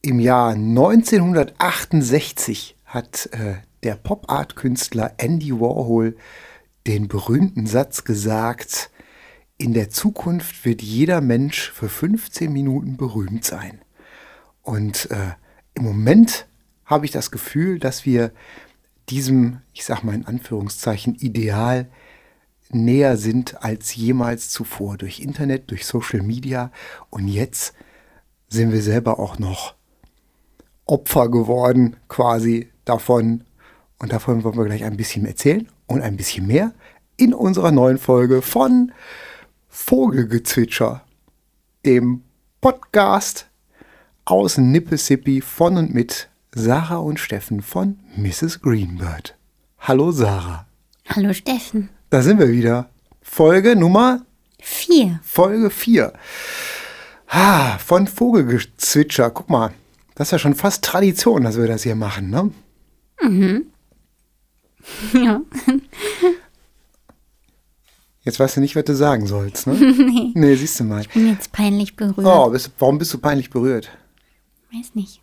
Im Jahr 1968 hat äh, der Pop-Art-Künstler Andy Warhol den berühmten Satz gesagt, in der Zukunft wird jeder Mensch für 15 Minuten berühmt sein. Und äh, im Moment habe ich das Gefühl, dass wir diesem, ich sage mal in Anführungszeichen, Ideal näher sind als jemals zuvor durch Internet, durch Social Media. Und jetzt sind wir selber auch noch Opfer geworden quasi davon. Und davon wollen wir gleich ein bisschen erzählen und ein bisschen mehr in unserer neuen Folge von Vogelgezwitscher, dem Podcast aus Nippesippi von und mit Sarah und Steffen von Mrs. Greenbird. Hallo Sarah. Hallo Steffen. Da sind wir wieder. Folge Nummer Vier. Folge 4. Ah, von Vogelgezwitscher. Guck mal, das ist ja schon fast Tradition, dass wir das hier machen, ne? Ja. Jetzt weißt du nicht, was du sagen sollst, ne? nee. Nee, siehst du mal. Bin jetzt peinlich berührt. Oh, bist, warum bist du peinlich berührt? Weiß nicht.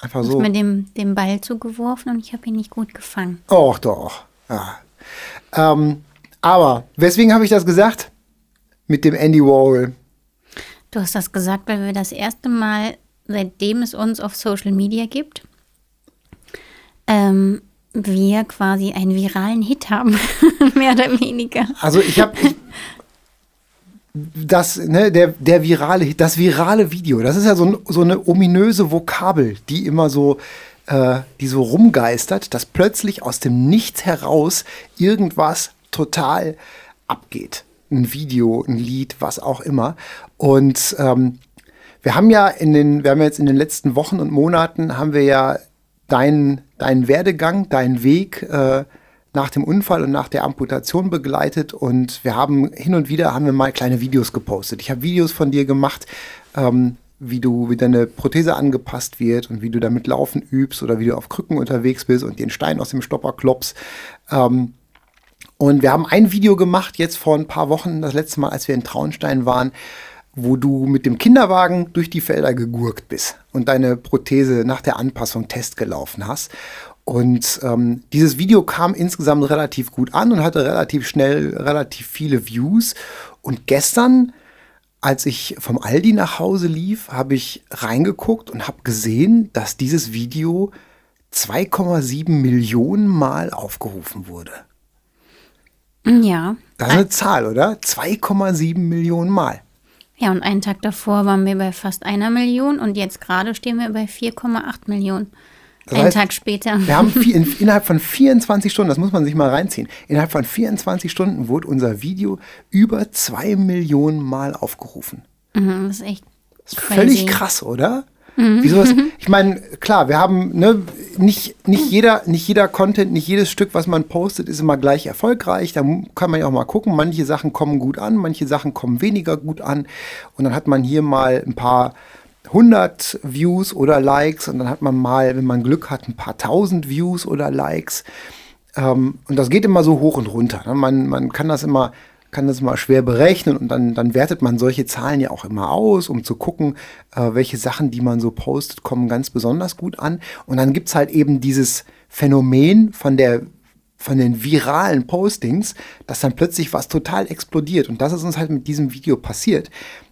Einfach so. mir den, den Ball zugeworfen und ich habe ihn nicht gut gefangen. Och, doch. Ja. Ähm, aber, weswegen habe ich das gesagt? Mit dem Andy Warhol. Du hast das gesagt, weil wir das erste Mal, seitdem es uns auf Social Media gibt, ähm, wir quasi einen viralen Hit haben. Mehr oder weniger. Also ich habe das, ne, der, der virale, das virale Video, das ist ja so, ein, so eine ominöse Vokabel, die immer so, äh, die so rumgeistert, dass plötzlich aus dem Nichts heraus irgendwas total abgeht. Ein Video, ein Lied, was auch immer. Und ähm, wir haben ja in den, wir haben jetzt in den letzten Wochen und Monaten haben wir ja deinen, deinen Werdegang, deinen Weg äh, nach dem Unfall und nach der Amputation begleitet und wir haben hin und wieder haben wir mal kleine Videos gepostet. Ich habe Videos von dir gemacht, ähm, wie du, wie deine Prothese angepasst wird und wie du damit Laufen übst oder wie du auf Krücken unterwegs bist und den Stein aus dem Stopper klopfst. Ähm, und wir haben ein Video gemacht, jetzt vor ein paar Wochen, das letzte Mal, als wir in Traunstein waren, wo du mit dem Kinderwagen durch die Felder gegurkt bist und deine Prothese nach der Anpassung Test gelaufen hast. Und ähm, dieses Video kam insgesamt relativ gut an und hatte relativ schnell relativ viele Views. Und gestern, als ich vom Aldi nach Hause lief, habe ich reingeguckt und habe gesehen, dass dieses Video 2,7 Millionen Mal aufgerufen wurde. Ja. Das ist eine Zahl, oder? 2,7 Millionen Mal. Ja, und einen Tag davor waren wir bei fast einer Million und jetzt gerade stehen wir bei 4,8 Millionen. Das einen heißt, Tag später. Wir haben vi- in, innerhalb von 24 Stunden, das muss man sich mal reinziehen, innerhalb von 24 Stunden wurde unser Video über 2 Millionen Mal aufgerufen. Mhm, das ist echt Das ist crazy. völlig krass, oder? Wieso was, ich meine, klar, wir haben ne, nicht, nicht, jeder, nicht jeder Content, nicht jedes Stück, was man postet, ist immer gleich erfolgreich. Da kann man ja auch mal gucken. Manche Sachen kommen gut an, manche Sachen kommen weniger gut an. Und dann hat man hier mal ein paar hundert Views oder Likes und dann hat man mal, wenn man Glück hat, ein paar tausend Views oder Likes. Ähm, und das geht immer so hoch und runter. Ne? Man, man kann das immer kann das immer schwer berechnen und dann, dann wertet man solche Zahlen ja auch immer aus, um zu gucken, äh, welche Sachen, die man so postet, kommen ganz besonders gut an. Und dann gibt's halt eben dieses Phänomen von der von den viralen Postings, dass dann plötzlich was total explodiert. Und das ist uns halt mit diesem Video passiert,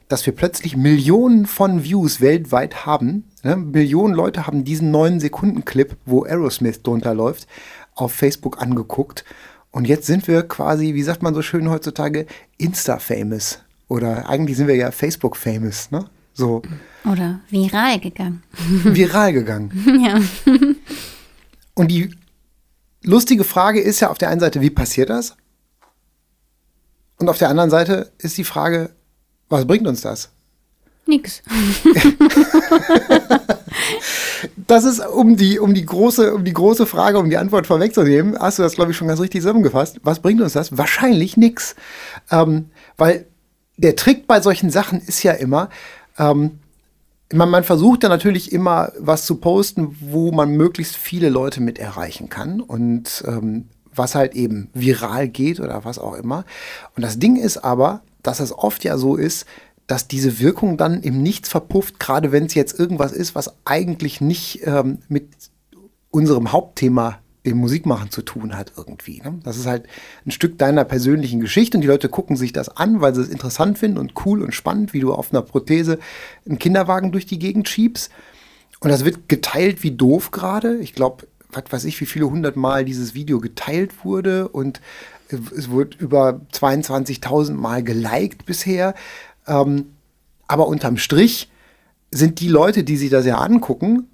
dass wir plötzlich Millionen von Views weltweit haben. Ne? Millionen Leute haben diesen 9-Sekunden-Clip, wo Aerosmith drunter läuft, auf Facebook angeguckt. Und jetzt sind wir quasi, wie sagt man so schön heutzutage, Insta-famous. Oder eigentlich sind wir ja Facebook-famous, ne? So Oder viral gegangen. viral gegangen. ja. Und die lustige Frage ist ja auf der einen Seite, wie passiert das? Und auf der anderen Seite ist die Frage, was bringt uns das? Nix. Das ist, um die, um die, große, um die große Frage, um die Antwort vorwegzunehmen, hast du das, glaube ich, schon ganz richtig zusammengefasst. Was bringt uns das? Wahrscheinlich nichts. Ähm, weil der Trick bei solchen Sachen ist ja immer, ähm, man, man versucht ja natürlich immer was zu posten, wo man möglichst viele Leute mit erreichen kann und ähm, was halt eben viral geht oder was auch immer. Und das Ding ist aber, dass es oft ja so ist, dass diese Wirkung dann im Nichts verpufft, gerade wenn es jetzt irgendwas ist, was eigentlich nicht ähm, mit unserem Hauptthema dem Musikmachen zu tun hat irgendwie. Ne? Das ist halt ein Stück deiner persönlichen Geschichte und die Leute gucken sich das an, weil sie es interessant finden und cool und spannend, wie du auf einer Prothese einen Kinderwagen durch die Gegend schiebst. Und das wird geteilt wie doof gerade. Ich glaube, was weiß ich, wie viele hundert Mal dieses Video geteilt wurde und es wurde über 22.000 Mal geliked bisher. Ähm, aber unterm Strich sind die Leute, die sich das ja angucken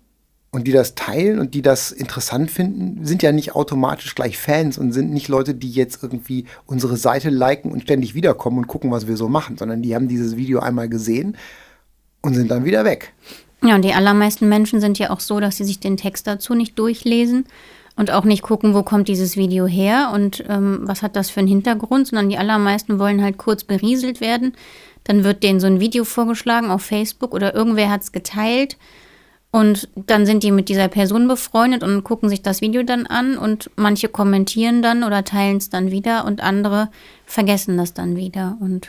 und die das teilen und die das interessant finden, sind ja nicht automatisch gleich Fans und sind nicht Leute, die jetzt irgendwie unsere Seite liken und ständig wiederkommen und gucken, was wir so machen, sondern die haben dieses Video einmal gesehen und sind dann wieder weg. Ja, und die allermeisten Menschen sind ja auch so, dass sie sich den Text dazu nicht durchlesen und auch nicht gucken, wo kommt dieses Video her und ähm, was hat das für einen Hintergrund, sondern die allermeisten wollen halt kurz berieselt werden. Dann wird denen so ein Video vorgeschlagen auf Facebook oder irgendwer hat es geteilt. Und dann sind die mit dieser Person befreundet und gucken sich das Video dann an und manche kommentieren dann oder teilen es dann wieder und andere vergessen das dann wieder. Und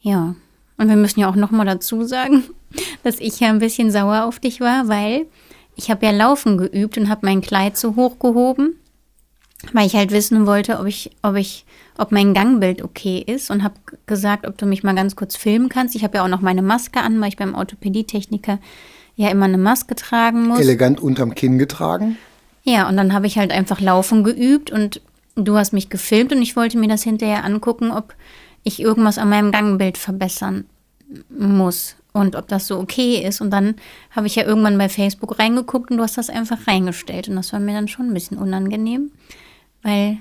ja, und wir müssen ja auch nochmal dazu sagen, dass ich ja ein bisschen sauer auf dich war, weil ich habe ja Laufen geübt und habe mein Kleid zu hoch gehoben, weil ich halt wissen wollte, ob ich, ob ich, ob mein Gangbild okay ist und habe gesagt, ob du mich mal ganz kurz filmen kannst. Ich habe ja auch noch meine Maske an, weil ich beim Orthopädietechniker ja immer eine Maske tragen muss. Elegant unterm Kinn getragen. Ja, und dann habe ich halt einfach Laufen geübt und du hast mich gefilmt und ich wollte mir das hinterher angucken, ob ich irgendwas an meinem Gangbild verbessern muss und ob das so okay ist. Und dann habe ich ja irgendwann bei Facebook reingeguckt und du hast das einfach reingestellt. Und das war mir dann schon ein bisschen unangenehm, weil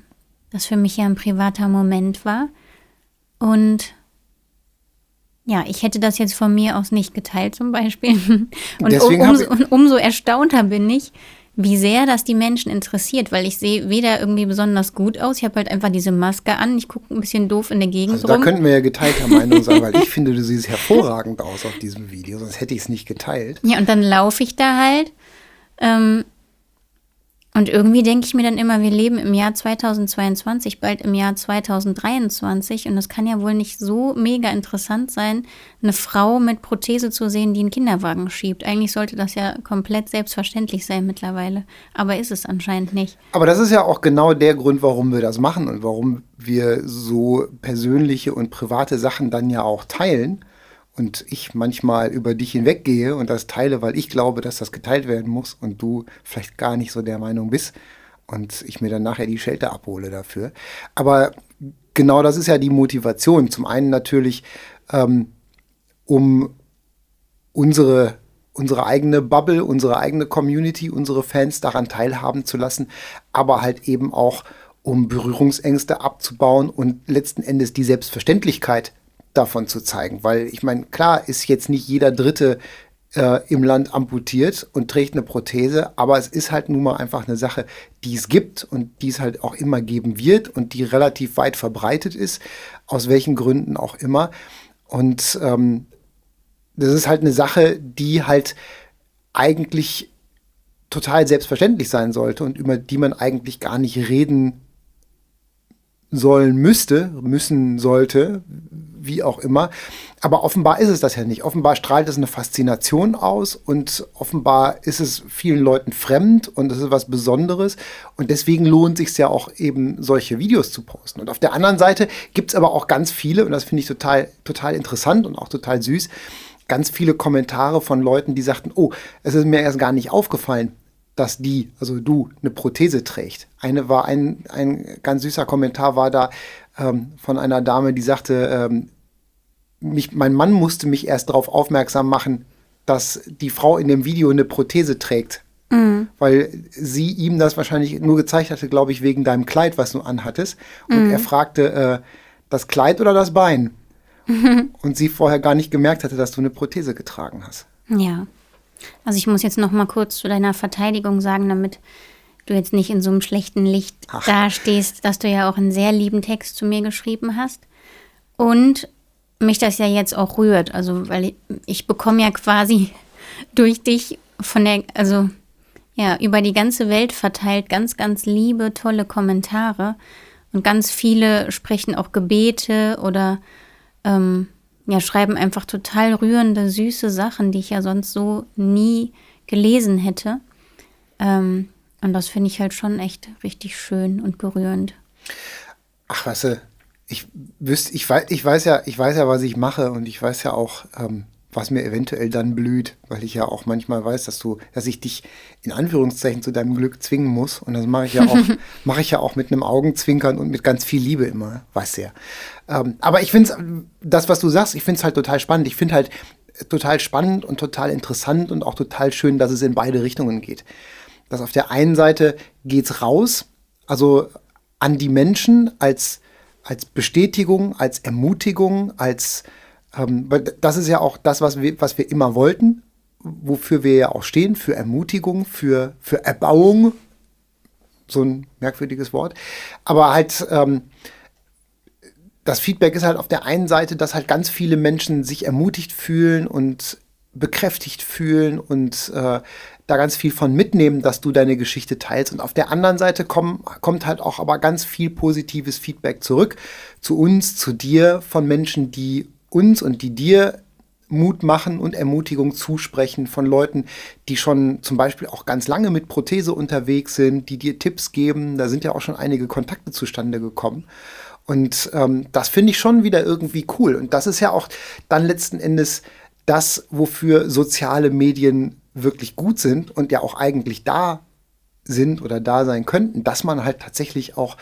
das für mich ja ein privater Moment war. Und ja, ich hätte das jetzt von mir aus nicht geteilt zum Beispiel. Und um, umso, umso erstaunter bin ich, wie sehr das die Menschen interessiert, weil ich sehe weder irgendwie besonders gut aus, ich habe halt einfach diese Maske an, ich gucke ein bisschen doof in der Gegend also rum. Da könnten wir ja geteilter Meinung sein, weil ich finde, du siehst hervorragend aus auf diesem Video, sonst hätte ich es nicht geteilt. Ja, und dann laufe ich da halt ähm, und irgendwie denke ich mir dann immer, wir leben im Jahr 2022, bald im Jahr 2023 und es kann ja wohl nicht so mega interessant sein, eine Frau mit Prothese zu sehen, die einen Kinderwagen schiebt. Eigentlich sollte das ja komplett selbstverständlich sein mittlerweile, aber ist es anscheinend nicht. Aber das ist ja auch genau der Grund, warum wir das machen und warum wir so persönliche und private Sachen dann ja auch teilen und ich manchmal über dich hinweggehe und das teile, weil ich glaube, dass das geteilt werden muss und du vielleicht gar nicht so der Meinung bist und ich mir dann nachher die Schelte abhole dafür. Aber genau das ist ja die Motivation. Zum einen natürlich, ähm, um unsere, unsere eigene Bubble, unsere eigene Community, unsere Fans daran teilhaben zu lassen, aber halt eben auch, um Berührungsängste abzubauen und letzten Endes die Selbstverständlichkeit davon zu zeigen. Weil ich meine, klar ist jetzt nicht jeder Dritte äh, im Land amputiert und trägt eine Prothese, aber es ist halt nun mal einfach eine Sache, die es gibt und die es halt auch immer geben wird und die relativ weit verbreitet ist, aus welchen Gründen auch immer. Und ähm, das ist halt eine Sache, die halt eigentlich total selbstverständlich sein sollte und über die man eigentlich gar nicht reden sollen müsste, müssen sollte, wie auch immer. Aber offenbar ist es das ja nicht. Offenbar strahlt es eine Faszination aus und offenbar ist es vielen Leuten fremd und es ist was Besonderes. Und deswegen lohnt sich ja auch eben solche Videos zu posten. Und auf der anderen Seite gibt es aber auch ganz viele, und das finde ich total, total interessant und auch total süß, ganz viele Kommentare von Leuten, die sagten, oh, es ist mir erst gar nicht aufgefallen, dass die, also du, eine Prothese trägt. Eine war ein, ein ganz süßer Kommentar war da ähm, von einer Dame, die sagte, ähm, mich, mein Mann musste mich erst darauf aufmerksam machen, dass die Frau in dem Video eine Prothese trägt. Mhm. Weil sie ihm das wahrscheinlich nur gezeigt hatte, glaube ich, wegen deinem Kleid, was du anhattest. Und mhm. er fragte, äh, das Kleid oder das Bein? Mhm. Und sie vorher gar nicht gemerkt hatte, dass du eine Prothese getragen hast. Ja. Also ich muss jetzt noch mal kurz zu deiner Verteidigung sagen, damit du jetzt nicht in so einem schlechten Licht Ach. dastehst, dass du ja auch einen sehr lieben Text zu mir geschrieben hast. Und mich das ja jetzt auch rührt. Also, weil ich, ich bekomme ja quasi durch dich von der, also ja, über die ganze Welt verteilt ganz, ganz liebe, tolle Kommentare. Und ganz viele sprechen auch Gebete oder ähm, ja, schreiben einfach total rührende, süße Sachen, die ich ja sonst so nie gelesen hätte. Ähm, und das finde ich halt schon echt richtig schön und berührend. Ach, weißt du, ich wüsste, ich weiß, ich weiß ja, ich weiß ja, was ich mache und ich weiß ja auch, ähm, was mir eventuell dann blüht, weil ich ja auch manchmal weiß, dass du, dass ich dich in Anführungszeichen zu deinem Glück zwingen muss. Und das mache ich ja auch, mache ich ja auch mit einem Augenzwinkern und mit ganz viel Liebe immer, weißt du ja. Ähm, aber ich finde es, das, was du sagst, ich finde es halt total spannend. Ich finde halt total spannend und total interessant und auch total schön, dass es in beide Richtungen geht. Dass auf der einen Seite geht's raus, also an die Menschen als, als Bestätigung, als Ermutigung, als ähm, das ist ja auch das, was wir, was wir immer wollten, wofür wir ja auch stehen, für Ermutigung, für, für Erbauung. So ein merkwürdiges Wort. Aber halt, ähm, das Feedback ist halt auf der einen Seite, dass halt ganz viele Menschen sich ermutigt fühlen und bekräftigt fühlen und äh, da ganz viel von mitnehmen, dass du deine Geschichte teilst. Und auf der anderen Seite komm, kommt halt auch aber ganz viel positives Feedback zurück zu uns, zu dir, von Menschen, die uns und die dir Mut machen und Ermutigung zusprechen von Leuten, die schon zum Beispiel auch ganz lange mit Prothese unterwegs sind, die dir Tipps geben. Da sind ja auch schon einige Kontakte zustande gekommen. Und ähm, das finde ich schon wieder irgendwie cool. Und das ist ja auch dann letzten Endes das, wofür soziale Medien wirklich gut sind und ja auch eigentlich da sind oder da sein könnten, dass man halt tatsächlich auch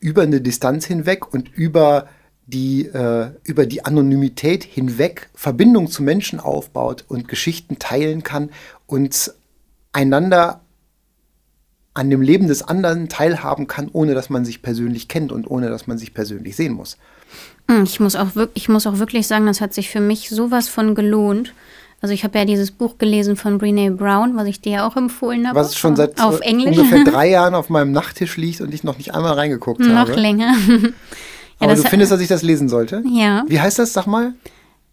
über eine Distanz hinweg und über die äh, über die Anonymität hinweg Verbindung zu Menschen aufbaut und Geschichten teilen kann und einander an dem Leben des anderen teilhaben kann, ohne dass man sich persönlich kennt und ohne dass man sich persönlich sehen muss. Hm, ich muss auch, wirklich, ich muss auch wirklich sagen, das hat sich für mich sowas von gelohnt. Also ich habe ja dieses Buch gelesen von Brene Brown, was ich dir ja auch empfohlen habe. Was schon seit auf Englisch. ungefähr drei Jahren auf meinem Nachttisch liegt und ich noch nicht einmal reingeguckt noch habe. Noch länger. Aber du findest, dass ich das lesen sollte? Ja. Wie heißt das? Sag mal.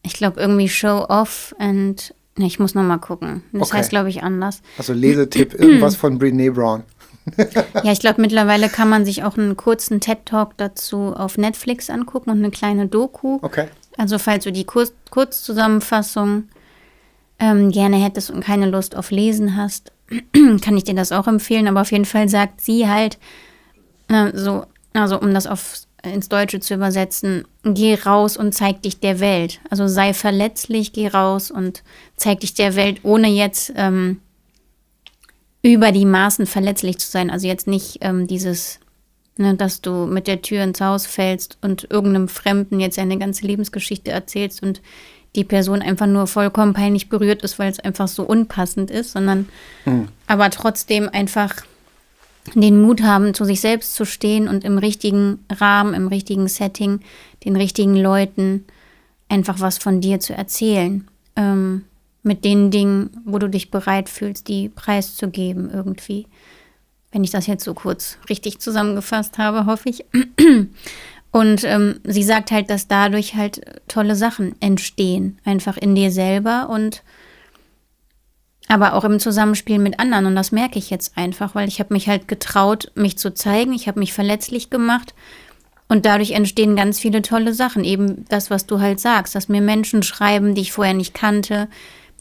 Ich glaube irgendwie Show Off and ne, ich muss noch mal gucken. Das Okay. heißt, glaube ich, anders. Also Lesetipp, irgendwas von Brene Brown. Ja, ich glaube, mittlerweile kann man sich auch einen kurzen TED-Talk dazu auf Netflix angucken und eine kleine Doku. Okay. Also, falls du die Kurz Kurzzusammenfassung ähm, gerne hättest und keine Lust auf Lesen hast, kann ich dir das auch empfehlen. Aber auf jeden Fall sagt sie halt, äh, so, also um das auf, ins Deutsche zu übersetzen, geh raus und zeig dich der Welt. Also sei verletzlich, geh raus und zeig dich der Welt, ohne jetzt ähm, über die Maßen verletzlich zu sein. Also jetzt nicht ähm, dieses, ne, dass du mit der Tür ins Haus fällst und irgendeinem Fremden jetzt eine ganze Lebensgeschichte erzählst und die Person einfach nur vollkommen peinlich berührt ist, weil es einfach so unpassend ist, sondern aber trotzdem einfach den Mut haben, zu sich selbst zu stehen und im richtigen Rahmen, im richtigen Setting, den richtigen Leuten einfach was von dir zu erzählen. Ähm, mit den Dingen, wo du dich bereit fühlst, die preiszugeben irgendwie. Wenn ich das jetzt so kurz richtig zusammengefasst habe, hoffe ich. Und ähm, sie sagt halt, dass dadurch halt tolle Sachen entstehen, einfach in dir selber und aber auch im Zusammenspiel mit anderen. Und das merke ich jetzt einfach, weil ich habe mich halt getraut, mich zu zeigen. Ich habe mich verletzlich gemacht. Und dadurch entstehen ganz viele tolle Sachen. Eben das, was du halt sagst, dass mir Menschen schreiben, die ich vorher nicht kannte,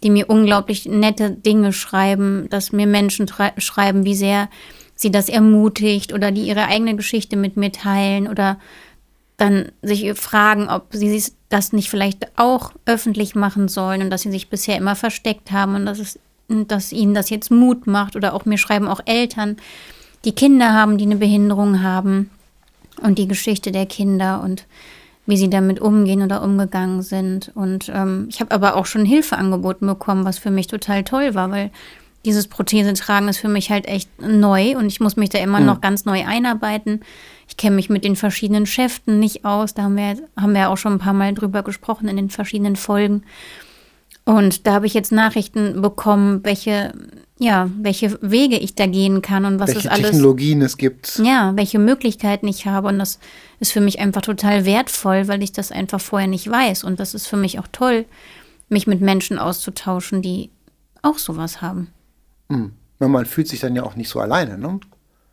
die mir unglaublich nette Dinge schreiben, dass mir Menschen schreiben, wie sehr sie das ermutigt oder die ihre eigene Geschichte mit mir teilen oder dann sich fragen, ob sie das nicht vielleicht auch öffentlich machen sollen und dass sie sich bisher immer versteckt haben und dass, es, dass ihnen das jetzt Mut macht oder auch mir schreiben auch Eltern, die Kinder haben, die eine Behinderung haben und die Geschichte der Kinder und wie sie damit umgehen oder umgegangen sind. Und ähm, ich habe aber auch schon Hilfe angeboten bekommen, was für mich total toll war, weil dieses Prothesetragen ist für mich halt echt neu und ich muss mich da immer noch ganz neu einarbeiten. Ich kenne mich mit den verschiedenen Schäften nicht aus. Da haben wir, haben wir auch schon ein paar Mal drüber gesprochen in den verschiedenen Folgen. Und da habe ich jetzt Nachrichten bekommen, welche, ja, welche Wege ich da gehen kann und was Welche es alles. Technologien es gibt. Ja, welche Möglichkeiten ich habe. Und das ist für mich einfach total wertvoll, weil ich das einfach vorher nicht weiß. Und das ist für mich auch toll, mich mit Menschen auszutauschen, die auch sowas haben. Ja, Man fühlt sich dann ja auch nicht so alleine. Ne?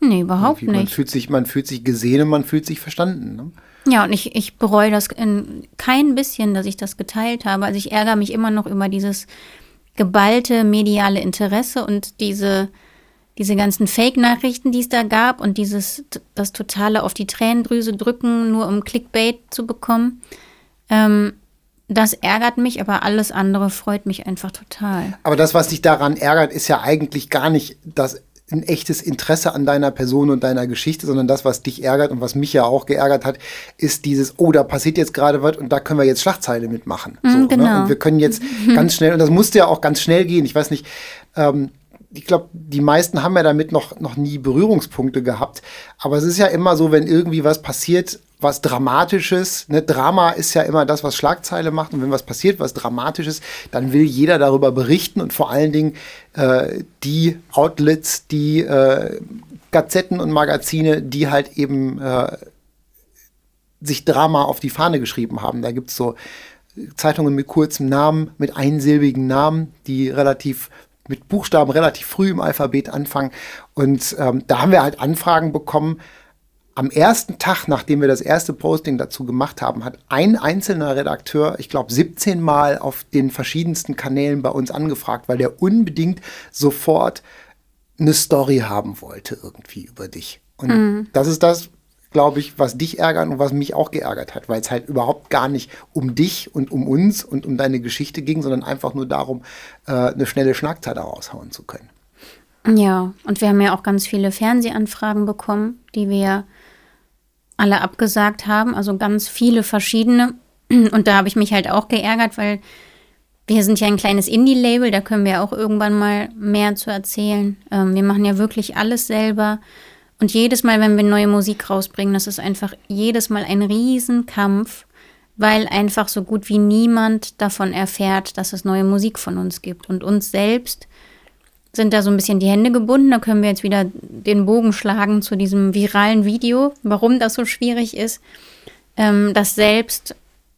Nee, überhaupt Irgendwie, Man nicht. fühlt, sich, man fühlt sich gesehen und man fühlt sich verstanden. Ne? Ja, und ich, ich bereue das in kein bisschen, dass ich das geteilt habe. Also ich ärgere mich immer noch über dieses geballte mediale Interesse und diese, diese ganzen Fake-Nachrichten, die es da gab und dieses, das totale auf die Tränendrüse drücken, nur um Clickbait zu bekommen. Ähm, das ärgert mich, aber alles andere freut mich einfach total. Aber das, was dich daran ärgert, ist ja eigentlich gar nicht das ein echtes Interesse an deiner Person und deiner Geschichte, sondern das, was dich ärgert und was mich ja auch geärgert hat, ist dieses, oh, da passiert jetzt gerade was und da können wir jetzt Schlagzeile mitmachen. Mm, so, ne? genau. ne? Und wir können jetzt ganz schnell, und das musste ja auch ganz schnell gehen. Ich weiß nicht, ähm, ich glaube, die meisten haben ja damit noch, noch nie Berührungspunkte gehabt. Aber es ist ja immer so, wenn irgendwie was passiert, was Dramatisches. Ne? Drama ist ja immer das, was Schlagzeile macht. Und wenn was passiert, was Dramatisches, dann will jeder darüber berichten und vor allen Dingen äh, die Outlets, die äh, Gazetten und Magazine, die halt eben äh, sich Drama auf die Fahne geschrieben haben. Da gibt es so Zeitungen mit kurzem Namen, mit einsilbigen Namen, die relativ mit Buchstaben relativ früh im Alphabet anfangen. Und ähm, da haben wir halt Anfragen bekommen, am ersten Tag, nachdem wir das erste Posting dazu gemacht haben, hat ein einzelner Redakteur, ich glaube, 17 Mal auf den verschiedensten Kanälen bei uns angefragt, weil der unbedingt sofort eine Story haben wollte irgendwie über dich. Und mhm. das ist das, glaube ich, was dich ärgert und was mich auch geärgert hat, weil es halt überhaupt gar nicht um dich und um uns und um deine Geschichte ging, sondern einfach nur darum, äh, eine schnelle Schlagzeile raushauen zu können. Ja, und wir haben ja auch ganz viele Fernsehanfragen bekommen, die wir alle abgesagt haben, also ganz viele verschiedene. Und da habe ich mich halt auch geärgert, weil wir sind ja ein kleines Indie-Label, da können wir auch irgendwann mal mehr zu erzählen. Ähm, wir machen ja wirklich alles selber. Und jedes Mal, wenn wir neue Musik rausbringen, das ist einfach jedes Mal ein Riesenkampf, weil einfach so gut wie niemand davon erfährt, dass es neue Musik von uns gibt. Und uns selbst sind da so ein bisschen die Hände gebunden. Da können wir jetzt wieder den Bogen schlagen zu diesem viralen Video, warum das so schwierig ist, ähm, das selbst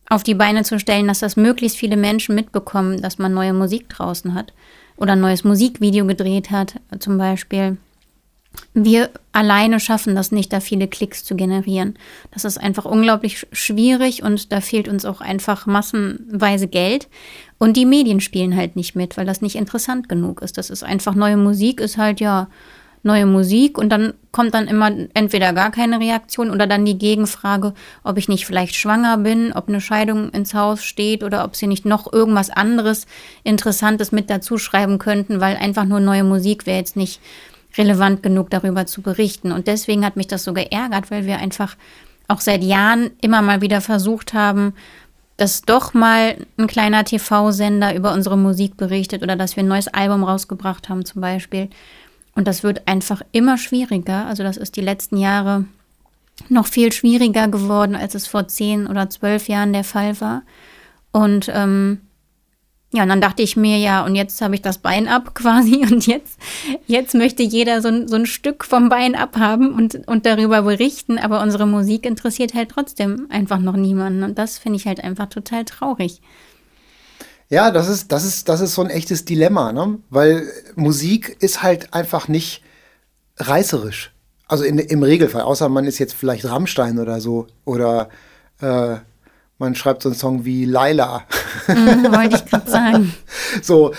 auf die Beine zu stellen, dass das möglichst viele Menschen mitbekommen, dass man neue Musik draußen hat oder ein neues Musikvideo gedreht hat, zum Beispiel wir alleine schaffen das nicht, da viele Klicks zu generieren. Das ist einfach unglaublich schwierig und da fehlt uns auch einfach massenweise Geld. Und die Medien spielen halt nicht mit, weil das nicht interessant genug ist. Das ist einfach neue Musik, ist halt ja neue Musik und dann kommt dann immer entweder gar keine Reaktion oder dann die Gegenfrage, ob ich nicht vielleicht schwanger bin, ob eine Scheidung ins Haus steht oder ob sie nicht noch irgendwas anderes Interessantes mit dazu schreiben könnten, weil einfach nur neue Musik wäre jetzt nicht relevant genug darüber zu berichten. Und deswegen hat mich das so geärgert, weil wir einfach auch seit Jahren immer mal wieder versucht haben, dass doch mal ein kleiner TV-Sender über unsere Musik berichtet oder dass wir ein neues Album rausgebracht haben zum Beispiel. Und das wird einfach immer schwieriger. Also das ist die letzten Jahre noch viel schwieriger geworden, als es vor zehn oder zwölf Jahren der Fall war. Und ähm, ja, und dann dachte ich mir, ja, und jetzt habe ich das Bein ab quasi und jetzt, jetzt möchte jeder so ein, so ein Stück vom Bein abhaben und, und darüber berichten, aber unsere Musik interessiert halt trotzdem einfach noch niemanden und das finde ich halt einfach total traurig. Ja, das ist, das ist, das ist so ein echtes Dilemma, ne? Weil Musik ist halt einfach nicht reißerisch. Also in, im Regelfall, außer man ist jetzt vielleicht Rammstein oder so oder äh, man schreibt so einen Song wie Laila. Mhm, wollte ich gerade sagen. so,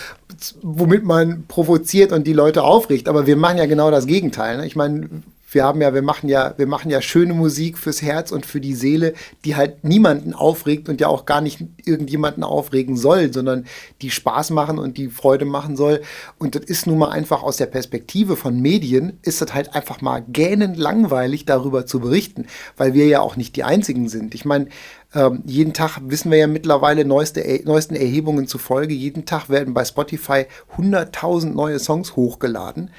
womit man provoziert und die Leute aufregt. Aber wir machen ja genau das Gegenteil. Ne? Ich meine, wir haben ja, wir machen ja, wir machen ja schöne Musik fürs Herz und für die Seele, die halt niemanden aufregt und ja auch gar nicht irgendjemanden aufregen soll, sondern die Spaß machen und die Freude machen soll. Und das ist nun mal einfach aus der Perspektive von Medien, ist das halt einfach mal gähnend langweilig, darüber zu berichten, weil wir ja auch nicht die einzigen sind. Ich meine, ähm, jeden Tag wissen wir ja mittlerweile neueste, neuesten Erhebungen zufolge, jeden Tag werden bei Spotify 100.000 neue Songs hochgeladen.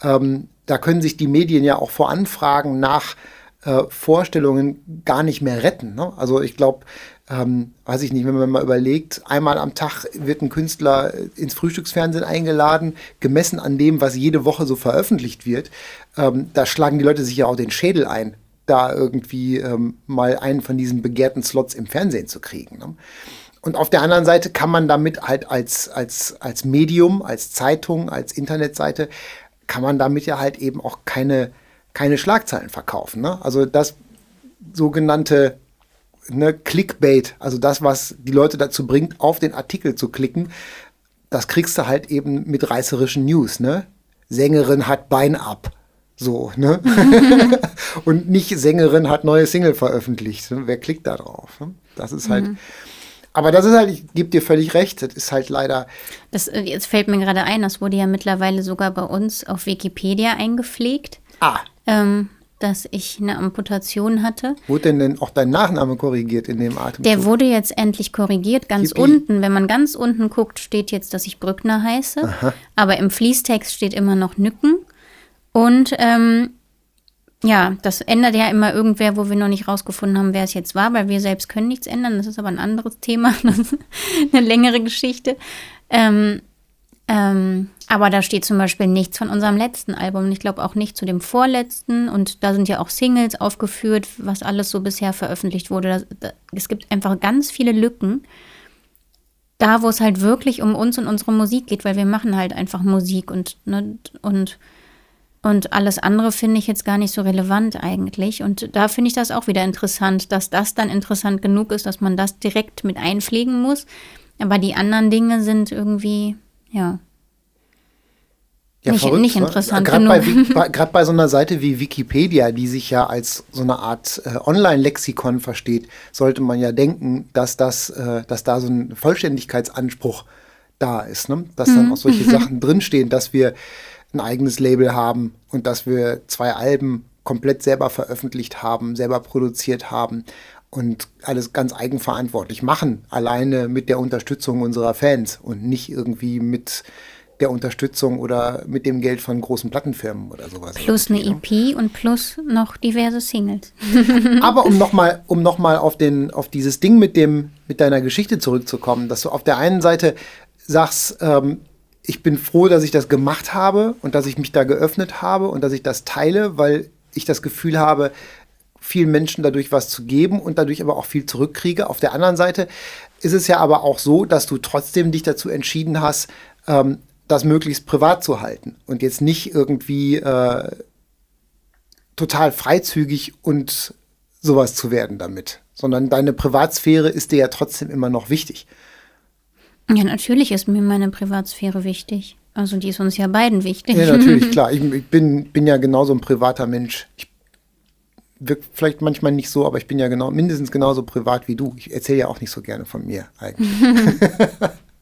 Ähm, da können sich die Medien ja auch vor Anfragen nach äh, Vorstellungen gar nicht mehr retten. Ne? Also ich glaube, ähm, weiß ich nicht, wenn man mal überlegt, einmal am Tag wird ein Künstler ins Frühstücksfernsehen eingeladen, gemessen an dem, was jede Woche so veröffentlicht wird. Ähm, da schlagen die Leute sich ja auch den Schädel ein, da irgendwie ähm, mal einen von diesen begehrten Slots im Fernsehen zu kriegen. Ne? Und auf der anderen Seite kann man damit halt als, als, als Medium, als Zeitung, als Internetseite kann man damit ja halt eben auch keine, keine Schlagzeilen verkaufen. Ne? Also das sogenannte ne, Clickbait, also das, was die Leute dazu bringt, auf den Artikel zu klicken, das kriegst du halt eben mit reißerischen News, ne? Sängerin hat Bein ab. So, ne? und nicht Sängerin hat neue Single veröffentlicht. Ne? Wer klickt da drauf? Ne? Das ist halt. Mhm. Aber das ist halt, ich gebe dir völlig recht, das ist halt leider. Das, äh, jetzt fällt mir gerade ein, das wurde ja mittlerweile sogar bei uns auf Wikipedia eingepflegt. Ah. Ähm, dass ich eine Amputation hatte. Wurde denn, denn auch dein Nachname korrigiert in dem Atemzug? Der wurde jetzt endlich korrigiert, ganz Yippie. unten. Wenn man ganz unten guckt, steht jetzt, dass ich Brückner heiße. Aha. Aber im Fließtext steht immer noch Nücken. Und ähm, ja, das ändert ja immer irgendwer, wo wir noch nicht rausgefunden haben, wer es jetzt war, weil wir selbst können nichts ändern. Das ist aber ein anderes Thema, eine längere Geschichte. Ähm, ähm, aber da steht zum Beispiel nichts von unserem letzten Album. Ich glaube auch nicht zu dem vorletzten. Und da sind ja auch Singles aufgeführt, was alles so bisher veröffentlicht wurde. Das, das, es gibt einfach ganz viele Lücken. Da, wo es halt wirklich um uns und unsere Musik geht, weil wir machen halt einfach Musik und, ne, und und alles andere finde ich jetzt gar nicht so relevant eigentlich. Und da finde ich das auch wieder interessant, dass das dann interessant genug ist, dass man das direkt mit einpflegen muss. Aber die anderen Dinge sind irgendwie, ja. Ja, nicht, verrückt, nicht interessant ne? Gerade bei, bei, so einer Seite wie Wikipedia, die sich ja als so eine Art äh, Online-Lexikon versteht, sollte man ja denken, dass, das, äh, dass da so ein Vollständigkeitsanspruch da ist. Ne? Dass mhm. dann auch solche Sachen drinstehen, dass wir ein eigenes Label haben und dass wir zwei Alben komplett selber veröffentlicht haben, selber produziert haben und alles ganz eigenverantwortlich machen, alleine mit der Unterstützung unserer Fans und nicht irgendwie mit der Unterstützung oder mit dem Geld von großen Plattenfirmen oder sowas. Plus eine EP und plus noch diverse Singles. Aber um nochmal um noch auf, auf dieses Ding mit, dem, mit deiner Geschichte zurückzukommen, dass du auf der einen Seite sagst, ähm, ich bin froh, dass ich das gemacht habe und dass ich mich da geöffnet habe und dass ich das teile, weil ich das Gefühl habe, vielen Menschen dadurch was zu geben und dadurch aber auch viel zurückkriege. Auf der anderen Seite ist es ja aber auch so, dass du trotzdem dich dazu entschieden hast, ähm, das möglichst privat zu halten und jetzt nicht irgendwie äh, total freizügig und sowas zu werden damit, sondern deine Privatsphäre ist dir ja trotzdem immer noch wichtig. Ja, natürlich ist mir meine Privatsphäre wichtig. Also die ist uns ja beiden wichtig. Ja, natürlich, klar. Ich, ich bin, bin ja genauso ein privater Mensch. Ich wirke vielleicht manchmal nicht so, aber ich bin ja genau, mindestens genauso privat wie du. Ich erzähle ja auch nicht so gerne von mir eigentlich.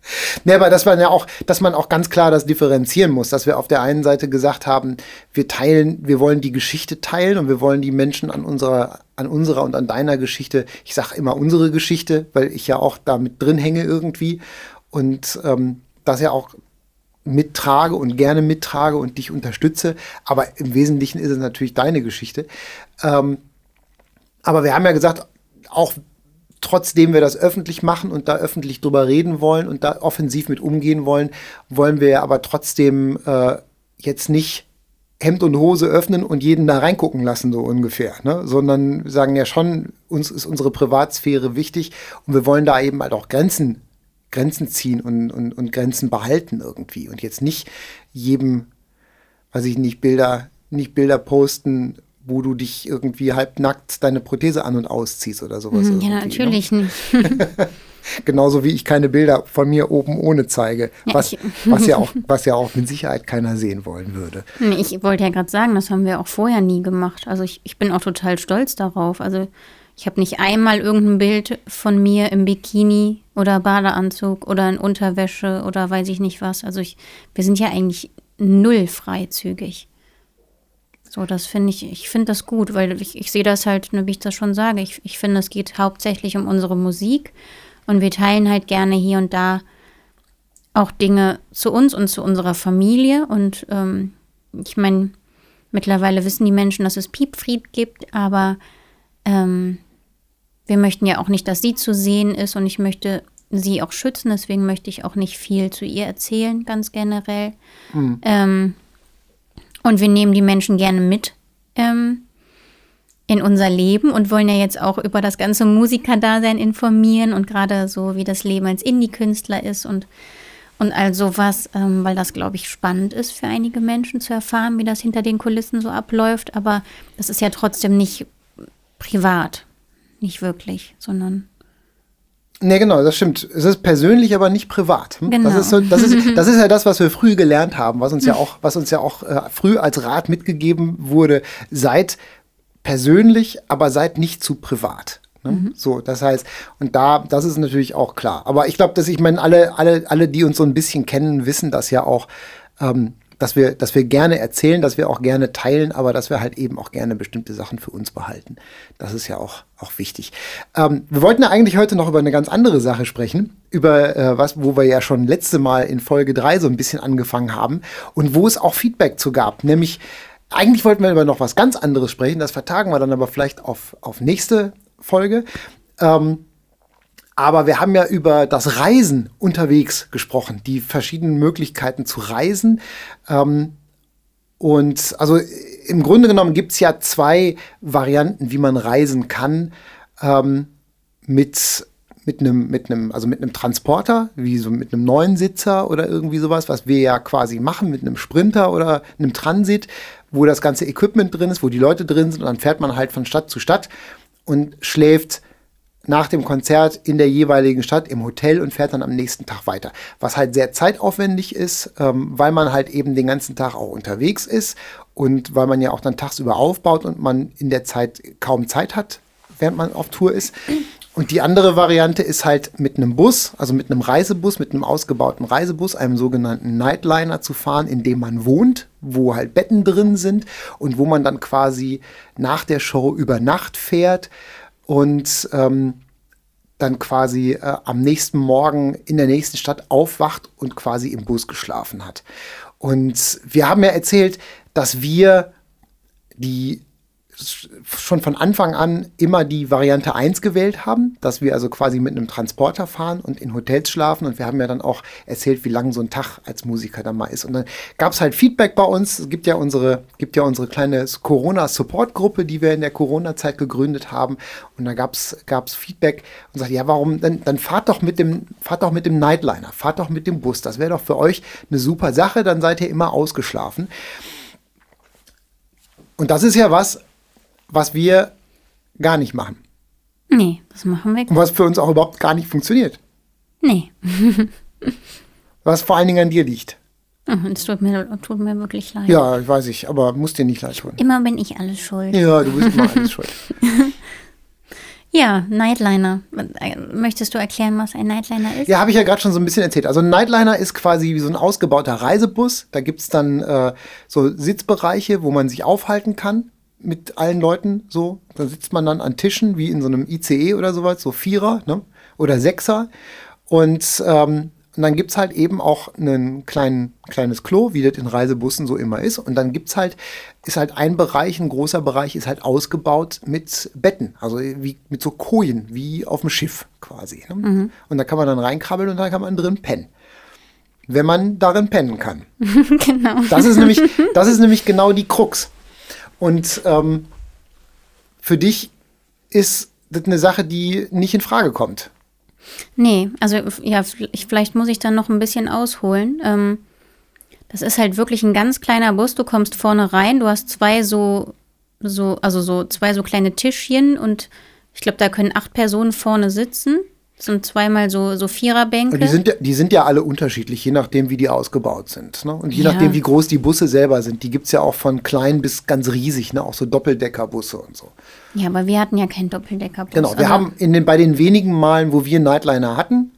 Nee, aber dass man ja auch, dass man auch ganz klar das differenzieren muss, dass wir auf der einen Seite gesagt haben, wir teilen, wir wollen die Geschichte teilen und wir wollen die Menschen an unserer, an unserer und an deiner Geschichte, ich sage immer unsere Geschichte, weil ich ja auch da mit drin hänge irgendwie und ähm, das ja auch mittrage und gerne mittrage und dich unterstütze. Aber im Wesentlichen ist es natürlich deine Geschichte. Ähm, aber wir haben ja gesagt, auch trotzdem wir das öffentlich machen und da öffentlich drüber reden wollen und da offensiv mit umgehen wollen, wollen wir aber trotzdem äh, jetzt nicht Hemd und Hose öffnen und jeden da reingucken lassen, so ungefähr, ne? sondern sagen ja schon, uns ist unsere Privatsphäre wichtig und wir wollen da eben halt auch Grenzen, Grenzen ziehen und, und, und Grenzen behalten irgendwie und jetzt nicht jedem, weiß ich nicht, Bilder, nicht Bilder posten, wo du dich irgendwie halbnackt deine Prothese an und ausziehst oder sowas. Mhm, ja, ne? natürlich ne? nicht. Genauso wie ich keine Bilder von mir oben ohne zeige, ja, was, was, ja auch, was ja auch mit Sicherheit keiner sehen wollen würde. Ich wollte ja gerade sagen, das haben wir auch vorher nie gemacht. Also ich, ich bin auch total stolz darauf. Also ich habe nicht einmal irgendein Bild von mir im Bikini oder Badeanzug oder in Unterwäsche oder weiß ich nicht was. Also ich, wir sind ja eigentlich null freizügig. So, das finde ich, ich finde das gut, weil ich, ich sehe das halt, ne, wie ich das schon sage. Ich, ich finde, es geht hauptsächlich um unsere Musik und wir teilen halt gerne hier und da auch Dinge zu uns und zu unserer Familie. Und ähm, ich meine, mittlerweile wissen die Menschen, dass es Piepfried gibt, aber ähm, wir möchten ja auch nicht, dass sie zu sehen ist und ich möchte sie auch schützen, deswegen möchte ich auch nicht viel zu ihr erzählen, ganz generell. Mhm. Ähm, und wir nehmen die Menschen gerne mit ähm, in unser Leben und wollen ja jetzt auch über das ganze Musikerdasein informieren und gerade so, wie das Leben als Indie-Künstler ist und, und all sowas, ähm, weil das, glaube ich, spannend ist für einige Menschen zu erfahren, wie das hinter den Kulissen so abläuft. Aber das ist ja trotzdem nicht privat. Nicht wirklich, sondern Ne, genau, das stimmt. Es ist persönlich, aber nicht privat. Hm? Genau. Das ist, so, das, ist, das ist ja das, was wir früh gelernt haben, was uns ja auch, was uns ja auch äh, früh als Rat mitgegeben wurde. Seid persönlich, aber seid nicht zu privat. Ne? So, das heißt, und da, das ist natürlich auch klar. Aber ich glaube, dass ich meine, alle, alle, alle, die uns so ein bisschen kennen, wissen das ja auch, ähm, dass wir, dass wir gerne erzählen, dass wir auch gerne teilen, aber dass wir halt eben auch gerne bestimmte Sachen für uns behalten. Das ist ja auch, auch wichtig. Ähm, wir wollten ja eigentlich heute noch über eine ganz andere Sache sprechen, über äh, was, wo wir ja schon letzte Mal in Folge 3 so ein bisschen angefangen haben und wo es auch Feedback zu gab, nämlich eigentlich wollten wir über noch was ganz anderes sprechen, das vertagen wir dann aber vielleicht auf, auf nächste Folge. Ähm, aber wir haben ja über das Reisen unterwegs gesprochen, die verschiedenen Möglichkeiten zu reisen. Ähm, und also im Grunde genommen gibt es ja zwei Varianten, wie man reisen kann. Ähm, mit mit einem, mit einem, also mit einem Transporter, wie so mit einem neuen Sitzer oder irgendwie sowas, was wir ja quasi machen mit einem Sprinter oder einem Transit, wo das ganze Equipment drin ist, wo die Leute drin sind und dann fährt man halt von Stadt zu Stadt und schläft nach dem Konzert in der jeweiligen Stadt im Hotel und fährt dann am nächsten Tag weiter. Was halt sehr zeitaufwendig ist, ähm, weil man halt eben den ganzen Tag auch unterwegs ist und weil man ja auch dann tagsüber aufbaut und man in der Zeit kaum Zeit hat, während man auf Tour ist. Und die andere Variante ist halt mit einem Bus, also mit einem Reisebus, mit einem ausgebauten Reisebus, einem sogenannten Nightliner zu fahren, in dem man wohnt, wo halt Betten drin sind und wo man dann quasi nach der Show über Nacht fährt und ähm, dann quasi äh, am nächsten Morgen in der nächsten Stadt aufwacht und quasi im Bus geschlafen hat. Und wir haben ja erzählt, dass wir die schon von Anfang an immer die Variante 1 gewählt haben, dass wir also quasi mit einem Transporter fahren und in Hotels schlafen. Und wir haben ja dann auch erzählt, wie lang so ein Tag als Musiker dann mal ist. Und dann gab es halt Feedback bei uns. Es gibt ja unsere, gibt ja unsere kleine Corona-Support-Gruppe, die wir in der Corona-Zeit gegründet haben. Und da gab es Feedback und sagt, ja, warum, dann, dann fahrt doch mit dem, fahrt doch mit dem Nightliner, fahrt doch mit dem Bus. Das wäre doch für euch eine super Sache, dann seid ihr immer ausgeschlafen. Und das ist ja was, was wir gar nicht machen. Nee, das machen wir Und was für uns auch überhaupt gar nicht funktioniert. Nee. Was vor allen Dingen an dir liegt. Es tut mir, tut mir wirklich leid. Ja, ich weiß ich, aber muss dir nicht leid tun. Immer bin ich alles schuld. Ja, du bist immer alles schuld. Ja, Nightliner. Möchtest du erklären, was ein Nightliner ist? Ja, habe ich ja gerade schon so ein bisschen erzählt. Also ein Nightliner ist quasi wie so ein ausgebauter Reisebus. Da gibt es dann äh, so Sitzbereiche, wo man sich aufhalten kann mit allen Leuten. So, da sitzt man dann an Tischen wie in so einem ICE oder sowas, so Vierer ne? oder Sechser. Und, ähm, und dann gibt es halt eben auch ein klein, kleines Klo, wie das in Reisebussen so immer ist. Und dann gibt's halt, ist halt ein Bereich, ein großer Bereich, ist halt ausgebaut mit Betten, also wie mit so Kojen, wie auf dem Schiff quasi. Ne? Und da kann man dann reinkrabbeln und da kann man drin pennen. Wenn man darin pennen kann. genau. Das ist nämlich, das ist nämlich genau die Krux. Und ähm, für dich ist das eine Sache, die nicht in Frage kommt. Nee, also ja, ich, vielleicht muss ich dann noch ein bisschen ausholen. Ähm, das ist halt wirklich ein ganz kleiner Bus. Du kommst vorne rein, du hast zwei so, so, also so zwei so kleine Tischchen und ich glaube, da können acht Personen vorne sitzen. Das sind zweimal so, so Viererbänke. Die sind, ja, die sind ja alle unterschiedlich, je nachdem, wie die ausgebaut sind. Ne? Und je Ja. nachdem, wie groß die Busse selber sind. Die gibt es ja auch von klein bis ganz riesig, ne? auch so Doppeldeckerbusse und so. ja, aber wir hatten ja keinen Doppeldeckerbus. Genau, wir haben in den, bei den wenigen Malen, wo wir Nightliner hatten,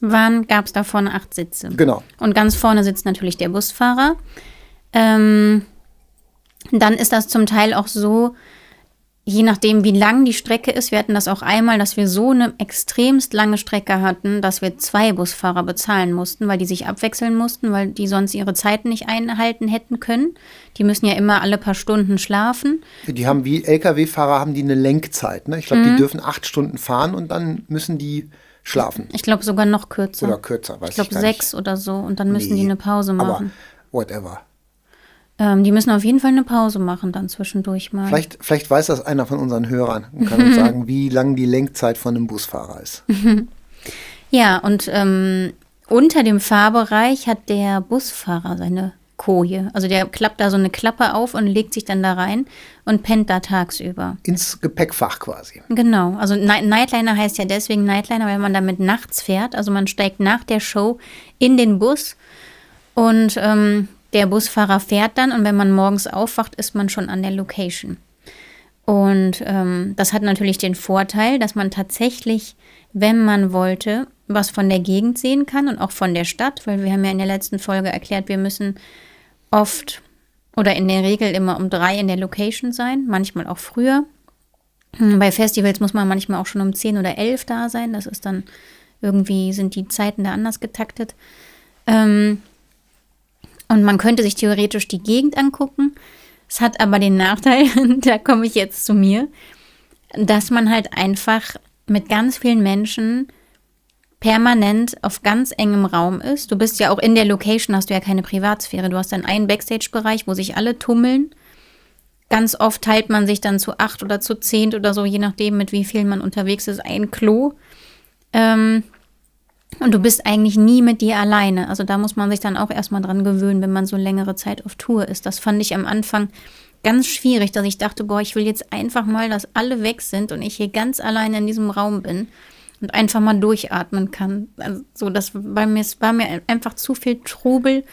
waren, gab es da vorne acht Sitze. genau. Und ganz vorne sitzt natürlich der Busfahrer. Ähm, dann ist das zum Teil auch so, je nachdem, wie lang die Strecke ist. Wir hatten das auch einmal, dass wir so eine extremst lange Strecke hatten, dass wir zwei Busfahrer bezahlen mussten, weil die sich abwechseln mussten, weil die sonst ihre Zeiten nicht einhalten hätten können. Die müssen ja immer alle paar Stunden schlafen. Die haben wie Lkw-Fahrer haben die eine Lenkzeit. Ne? Ich glaube, Mhm. die dürfen acht Stunden fahren und dann müssen die schlafen. Ich glaube sogar noch kürzer. Oder kürzer, weiß ich glaube gar sechs nicht. oder so. Und dann müssen Nee, die eine Pause Aber machen. whatever. Ähm, die müssen auf jeden Fall eine Pause machen, dann zwischendurch mal. Vielleicht, vielleicht weiß das einer von unseren Hörern und kann uns sagen, wie lang die Lenkzeit von einem Busfahrer ist. Ja, und ähm, unter dem Fahrbereich hat der Busfahrer seine Koje. Also der klappt da so eine Klappe auf und legt sich dann da rein und pennt da tagsüber. Ins Gepäckfach quasi. Genau. Also Nightliner heißt ja deswegen Nightliner, weil man damit nachts fährt. Also man steigt nach der Show in den Bus und ähm, der Busfahrer fährt dann und wenn man morgens aufwacht, ist man schon an der Location. Und ähm, das hat natürlich den Vorteil, dass man tatsächlich, wenn man wollte, was von der Gegend sehen kann und auch von der Stadt, weil wir haben ja in der letzten Folge erklärt, wir müssen oft oder in der Regel immer um drei in der Location sein, manchmal auch früher. Hm, bei Festivals muss man manchmal auch schon um zehn oder elf da sein. Das ist dann irgendwie, sind die Zeiten da anders getaktet. Ähm, und man könnte sich theoretisch die Gegend angucken. Es hat aber den Nachteil, da komme ich jetzt zu mir, dass man halt einfach mit ganz vielen Menschen permanent auf ganz engem Raum ist. Du bist ja auch in der Location, hast du ja keine Privatsphäre. Du hast dann einen Backstage-Bereich, wo sich alle tummeln. Ganz oft teilt man sich dann zu acht oder zu zehn oder so, je nachdem, mit wie viel man unterwegs ist, ein Klo. Ähm, und du bist eigentlich nie mit dir alleine. Also da muss man sich dann auch erstmal dran gewöhnen, wenn man so längere Zeit auf Tour ist. Das fand ich am Anfang ganz schwierig, dass ich dachte, boah, ich will jetzt einfach mal, dass alle weg sind und ich hier ganz alleine in diesem Raum bin und einfach mal durchatmen kann. Also so, das bei mir, es war mir einfach zu viel Trubel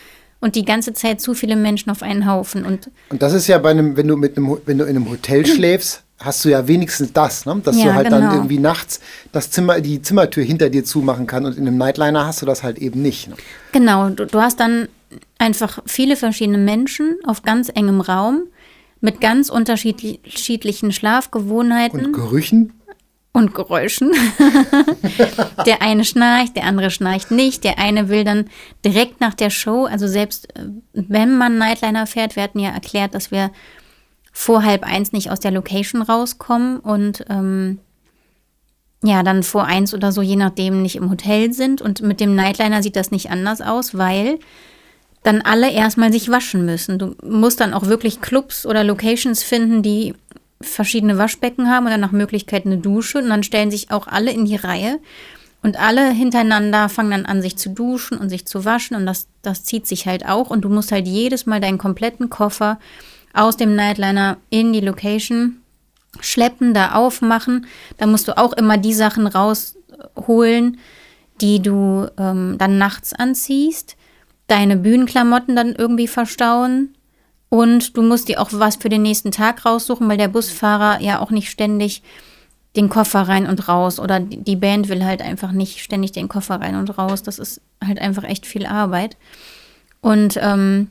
und die ganze Zeit zu viele Menschen auf einen Haufen. Und, und das ist ja bei einem, wenn du mit einem, wenn du in einem Hotel schläfst, hast du ja wenigstens das, ne? dass Ja, du halt genau. dann irgendwie nachts das Zimmer, die Zimmertür hinter dir zumachen kann und in einem Nightliner hast du das halt eben nicht. Ne? Genau, du, du hast dann einfach viele verschiedene Menschen auf ganz engem Raum mit ganz unterschiedlichen Schlafgewohnheiten. Und Gerüchen? und Geräuschen. der eine schnarcht, der andere schnarcht nicht. Der eine will dann direkt nach der Show, also selbst äh, wenn man Nightliner fährt, wir hatten ja erklärt, dass wir vor halb eins nicht aus der Location rauskommen und ähm, ja, dann vor eins oder so, je nachdem, nicht im Hotel sind. Und mit dem Nightliner sieht das nicht anders aus, weil dann alle erstmal sich waschen müssen. Du musst dann auch wirklich Clubs oder Locations finden, die verschiedene Waschbecken haben und dann nach Möglichkeit eine Dusche. Und dann stellen sich auch alle in die Reihe. Und alle hintereinander fangen dann an, sich zu duschen und sich zu waschen. Und das, das zieht sich halt auch. Und du musst halt jedes Mal deinen kompletten Koffer aus dem Nightliner in die Location schleppen, da aufmachen. Da musst du auch immer die Sachen rausholen, die du ähm, dann nachts anziehst. Deine Bühnenklamotten dann irgendwie verstauen. Und du musst dir auch was für den nächsten Tag raussuchen, weil der Busfahrer ja auch nicht ständig den Koffer rein und raus oder die Band will halt einfach nicht ständig den Koffer rein und raus. Das ist halt einfach echt viel Arbeit. Und ähm,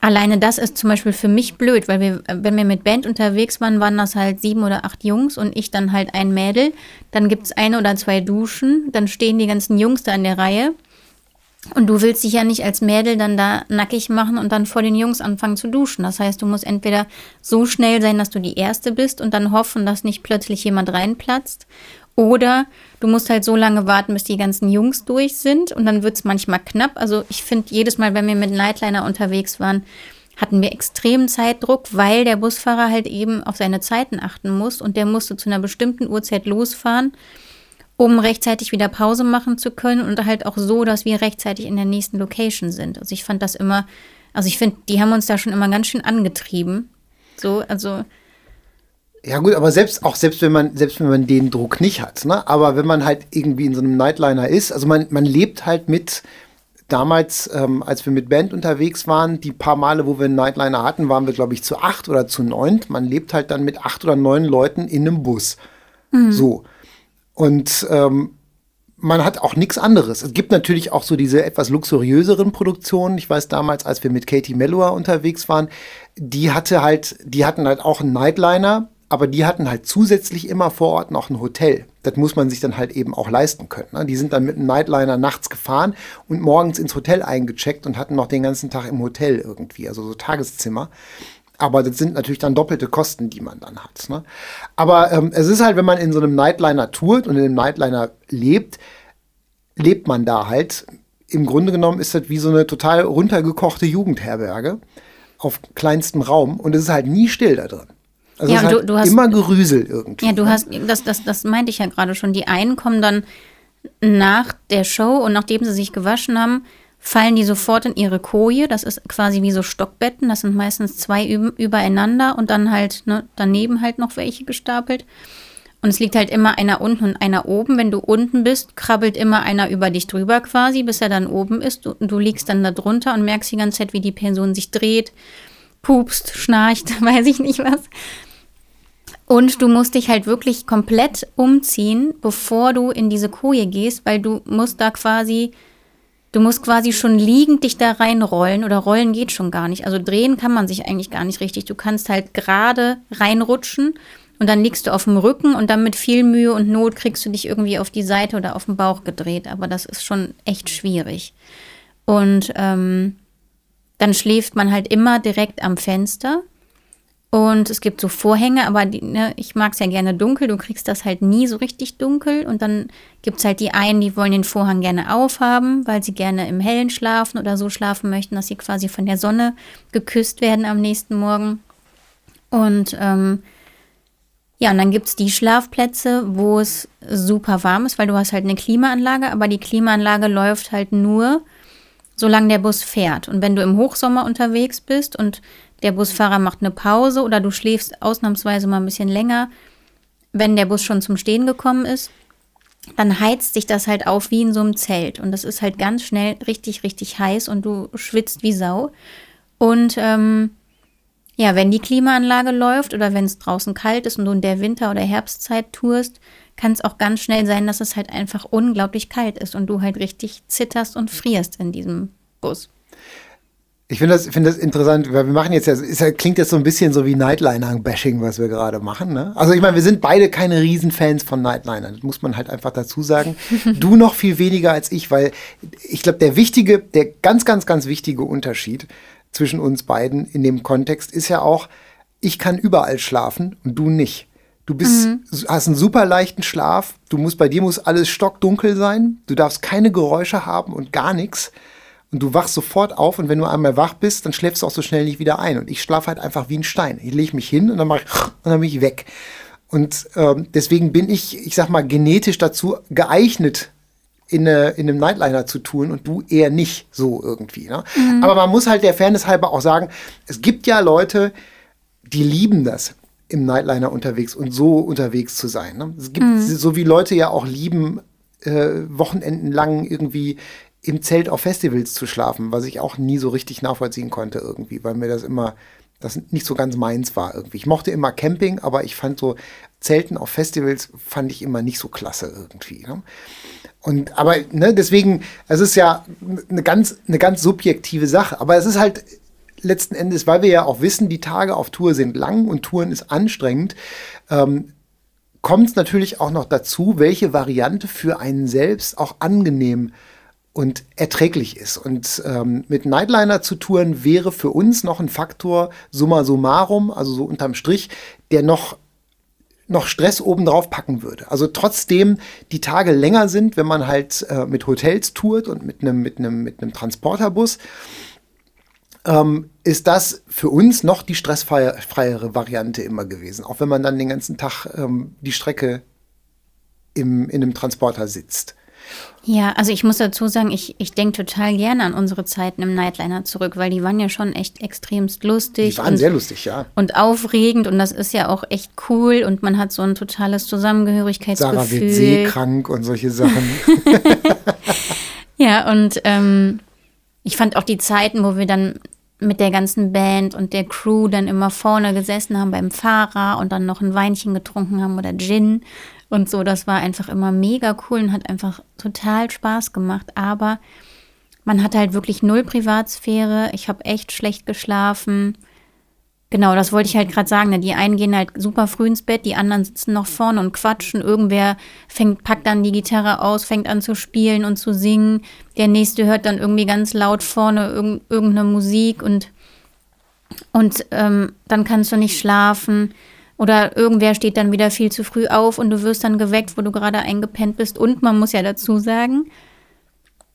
alleine das ist zum Beispiel für mich blöd, weil wir, wenn wir mit Band unterwegs waren, waren das halt sieben oder acht Jungs und ich dann halt ein Mädel. Dann gibt es eine oder zwei Duschen, dann stehen die ganzen Jungs da in der Reihe. Und du willst dich ja nicht als Mädel dann da nackig machen und dann vor den Jungs anfangen zu duschen. Das heißt, du musst entweder so schnell sein, dass du die Erste bist und dann hoffen, dass nicht plötzlich jemand reinplatzt. Oder du musst halt so lange warten, bis die ganzen Jungs durch sind und dann wird es manchmal knapp. Also ich finde, jedes Mal, wenn wir mit Nightliner unterwegs waren, hatten wir extremen Zeitdruck, weil der Busfahrer halt eben auf seine Zeiten achten muss und der musste zu einer bestimmten Uhrzeit losfahren um rechtzeitig wieder Pause machen zu können und halt auch so, dass wir rechtzeitig in der nächsten Location sind. Also ich fand das immer, also ich finde, die haben uns da schon immer ganz schön angetrieben. So, also. Ja gut, aber selbst auch selbst wenn man selbst wenn man den Druck nicht hat, ne? Aber wenn man halt irgendwie in so einem Nightliner ist, also man man lebt halt mit damals, ähm, als wir mit Band unterwegs waren, die paar Male, wo wir einen Nightliner hatten, waren wir glaube ich zu acht oder zu neunt. Man lebt halt dann mit acht oder neun Leuten in einem Bus. So. Und ähm, man hat auch nichts anderes. Es gibt natürlich auch so diese etwas luxuriöseren Produktionen. Ich weiß damals, als wir mit Katie Melua unterwegs waren, die hatte halt, die hatten halt auch einen Nightliner, aber die hatten halt zusätzlich immer vor Ort noch ein Hotel. Das muss man sich dann halt eben auch leisten können. Ne? Die sind dann mit einem Nightliner nachts gefahren und morgens ins Hotel eingecheckt und hatten noch den ganzen Tag im Hotel irgendwie, also so Tageszimmer. Aber das sind natürlich dann doppelte Kosten, die man dann hat. Ne? Aber ähm, es ist halt, wenn man in so einem Nightliner tourt und in einem Nightliner lebt, lebt man da halt. Im Grunde genommen ist das wie so eine total runtergekochte Jugendherberge auf kleinstem Raum und es ist halt nie still da drin. Also Ja, du- du hast- immer Gerüsel irgendwie. Ja, du ne? hast, das, das, das meinte ich ja gerade schon. Die einen kommen dann nach der Show und nachdem sie sich gewaschen haben, fallen die sofort in ihre Koje. Das ist quasi wie so Stockbetten. Das sind meistens zwei übereinander und dann halt ne, daneben halt noch welche gestapelt. Und es liegt halt immer einer unten und einer oben. Wenn du unten bist, krabbelt immer einer über dich drüber quasi, bis er dann oben ist. Du, du liegst dann da drunter und merkst die ganze Zeit, wie die Person sich dreht, pupst, schnarcht, weiß ich nicht was. Und du musst dich halt wirklich komplett umziehen, bevor du in diese Koje gehst, weil du musst da quasi, du musst quasi schon liegend dich da reinrollen oder rollen geht schon gar nicht. Also drehen kann man sich eigentlich gar nicht richtig. Du kannst halt gerade reinrutschen und dann liegst du auf dem Rücken und dann mit viel Mühe und Not kriegst du dich irgendwie auf die Seite oder auf den Bauch gedreht. Aber das ist schon echt schwierig. Und ähm, dann schläft man halt immer direkt am Fenster. Und es gibt so Vorhänge, aber die, ne, ich mag es ja gerne dunkel. Du kriegst das halt nie so richtig dunkel. Und dann gibt es halt die einen, die wollen den Vorhang gerne aufhaben, weil sie gerne im Hellen schlafen oder so schlafen möchten, dass sie quasi von der Sonne geküsst werden am nächsten Morgen. Und ähm, ja, und dann gibt es die Schlafplätze, wo es super warm ist, weil du hast halt eine Klimaanlage, aber die Klimaanlage läuft halt nur, solange der Bus fährt. Und wenn du im Hochsommer unterwegs bist und der Busfahrer macht eine Pause oder du schläfst ausnahmsweise mal ein bisschen länger, wenn der Bus schon zum Stehen gekommen ist, dann heizt sich das halt auf wie in so einem Zelt. Und das ist halt ganz schnell richtig, richtig heiß und du schwitzt wie Sau. Und ähm, ja, wenn die Klimaanlage läuft oder wenn es draußen kalt ist und du in der Winter- oder Herbstzeit tourst, kann es auch ganz schnell sein, dass es halt einfach unglaublich kalt ist und du halt richtig zitterst und frierst in diesem Bus. Ich finde das, find das interessant, weil wir machen jetzt ja, ist, klingt jetzt so ein bisschen so wie Nightliner-Bashing, was wir gerade machen. Ne? Also ich meine, wir sind beide keine Riesenfans von Nightlinern, das muss man halt einfach dazu sagen. du noch viel weniger als ich, weil ich glaube, der wichtige, der ganz, ganz, ganz wichtige Unterschied zwischen uns beiden in dem Kontext ist ja auch, ich kann überall schlafen und du nicht. Du bist, mhm. hast einen super leichten Schlaf. Du musst, bei dir muss alles stockdunkel sein. Du darfst keine Geräusche haben und gar nichts. Und du wachst sofort auf und wenn du einmal wach bist, dann schläfst du auch so schnell nicht wieder ein. Und ich schlafe halt einfach wie ein Stein. Ich lege mich hin und dann mache ich und dann bin ich weg. Und ähm, deswegen bin ich, ich sag mal, genetisch dazu geeignet, in, eine, in einem Nightliner zu tun und du eher nicht so irgendwie. Ne? Mhm. Aber man muss halt der Fairness halber auch sagen, es gibt ja Leute, die lieben das, im Nightliner unterwegs und so unterwegs zu sein. Ne? Es gibt mhm. so wie Leute ja auch lieben, äh, Wochenenden lang irgendwie im Zelt auf Festivals zu schlafen, was ich auch nie so richtig nachvollziehen konnte irgendwie, weil mir das immer das nicht so ganz meins war irgendwie. Ich mochte immer Camping, aber ich fand so Zelten auf Festivals fand ich immer nicht so klasse irgendwie. Ne? Und aber ne, deswegen, es ist ja eine ganz, eine ganz subjektive Sache. Aber es ist halt letzten Endes, weil wir ja auch wissen, die Tage auf Tour sind lang und Touren ist anstrengend, ähm, kommt es natürlich auch noch dazu, welche Variante für einen selbst auch angenehm und erträglich ist. Und ähm, mit Nightliner zu touren wäre für uns noch ein Faktor summa summarum, also so unterm Strich, der noch noch Stress obendrauf packen würde. Also trotzdem die Tage länger sind, wenn man halt äh, mit Hotels tourt und mit einem mit einem mit einem Transporterbus, ähm, ist das für uns noch die stressfreiere Variante immer gewesen. Auch wenn man dann den ganzen Tag ähm, die Strecke im, in einem Transporter sitzt. Ja, also ich muss dazu sagen, ich, ich denke total gerne an unsere Zeiten im Nightliner zurück, weil die waren ja schon echt extremst lustig. Die waren und, sehr lustig, ja. Und aufregend und das ist ja auch echt cool und man hat so ein totales Zusammengehörigkeitsgefühl. Sarah wird seekrank und solche Sachen. ja, und ähm, ich fand auch die Zeiten, wo wir dann mit der ganzen Band und der Crew dann immer vorne gesessen haben beim Fahrer und dann noch ein Weinchen getrunken haben oder Gin und so. Das war einfach immer mega cool und hat einfach total Spaß gemacht. Aber man hat halt wirklich null Privatsphäre. Ich habe echt schlecht geschlafen. Genau, das wollte ich halt gerade sagen. Ne? Die einen gehen halt super früh ins Bett, die anderen sitzen noch vorne und quatschen. Irgendwer fängt, packt dann die Gitarre aus, fängt an zu spielen und zu singen. Der nächste hört dann irgendwie ganz laut vorne irg irgendeine Musik und, und ähm, dann kannst du nicht schlafen. Oder irgendwer steht dann wieder viel zu früh auf und du wirst dann geweckt, wo du gerade eingepennt bist. Und man muss ja dazu sagen,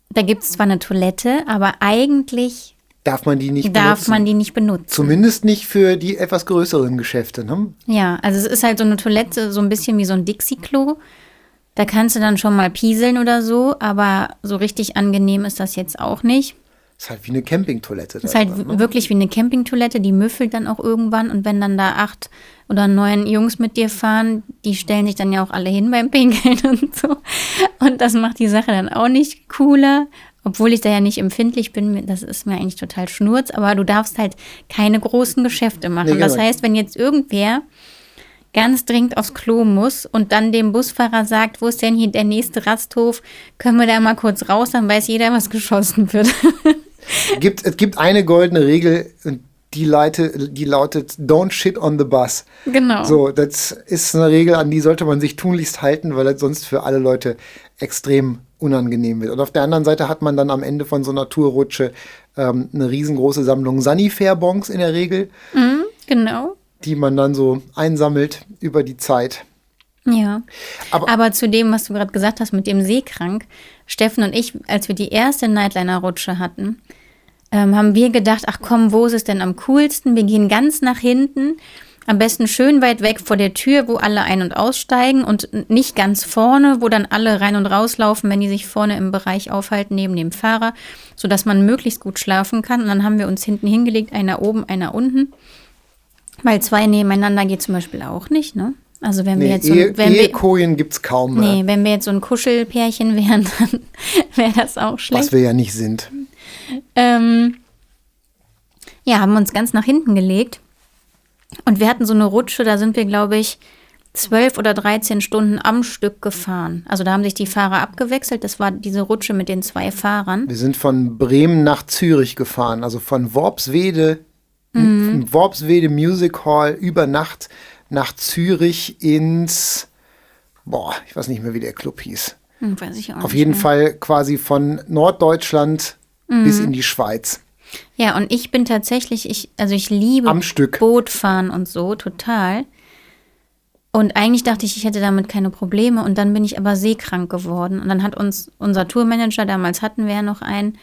da gibt es zwar eine Toilette, aber eigentlich darf man die nicht darf benutzen. man die nicht benutzen. Zumindest nicht für die etwas größeren Geschäfte. Ne? Ja, also es ist halt so eine Toilette, so ein bisschen wie so ein Dixie-Klo. Da kannst du dann schon mal pieseln oder so, aber so richtig angenehm ist das jetzt auch nicht. Ist halt wie eine Campingtoilette. Ist halt dann, ne? wirklich wie eine Campingtoilette, die müffelt dann auch irgendwann und wenn dann da acht oder neun Jungs mit dir fahren, die stellen sich dann ja auch alle hin beim Pinkeln und so. Und das macht die Sache dann auch nicht cooler. Obwohl ich da ja nicht empfindlich bin, das ist mir eigentlich total schnurz, aber du darfst halt keine großen Geschäfte machen. Nee, genau. Das heißt, wenn jetzt irgendwer ganz dringend aufs Klo muss und dann dem Busfahrer sagt, wo ist denn hier der nächste Rasthof, können wir da mal kurz raus, dann weiß jeder, was geschossen wird. gibt, es gibt eine goldene Regel und die, leite, die lautet Don't shit on the bus. Genau. So, das ist eine Regel, an die sollte man sich tunlichst halten, weil das sonst für alle Leute extrem unangenehm wird. Und auf der anderen Seite hat man dann am Ende von so einer Tourrutsche ähm, eine riesengroße Sammlung Sanifair-Bons in der Regel, Mhm, genau. die man dann so einsammelt über die Zeit. Ja. Aber- Aber, zu dem, was du gerade gesagt hast mit dem Seekrank, Steffen und ich, als wir die erste Nightliner-Rutsche hatten, ähm, haben wir gedacht, ach komm, wo ist es denn am coolsten? Wir gehen ganz nach hinten, am besten schön weit weg vor der Tür, wo alle ein- und aussteigen und nicht ganz vorne, wo dann alle rein und rauslaufen, wenn die sich vorne im Bereich aufhalten, neben dem Fahrer, sodass man möglichst gut schlafen kann. Und dann haben wir uns hinten hingelegt, einer oben, einer unten. Weil zwei nebeneinander geht zum Beispiel auch nicht, ne? Also wenn wir Nee, jetzt so, Ehe, wenn wir, Ehekojen gibt es kaum mehr, Nee, wenn wir jetzt so ein Kuschelpärchen wären, dann wäre das auch schlecht. was wir ja nicht sind. Ähm, ja, haben uns ganz nach hinten gelegt. Und wir hatten so eine Rutsche, da sind wir, glaube ich, zwölf oder 13 Stunden am Stück gefahren. Also da haben sich die Fahrer abgewechselt. Das war diese Rutsche mit den zwei Fahrern. Wir sind von Bremen nach Zürich gefahren, also von Worpswede, Mhm. Worpswede Music Hall über Nacht nach Zürich ins, boah, ich weiß nicht mehr, wie der Club hieß. Hm, weiß ich auch Auf nicht jeden mehr. Fall quasi von Norddeutschland bis Mhm. in die Schweiz. Ja, und ich bin tatsächlich, ich, also ich liebe Am Stück. Bootfahren und so, total. Und eigentlich dachte ich, ich hätte damit keine Probleme. Und dann bin ich aber seekrank geworden. Und dann hat uns unser Tourmanager, damals hatten wir ja noch einen,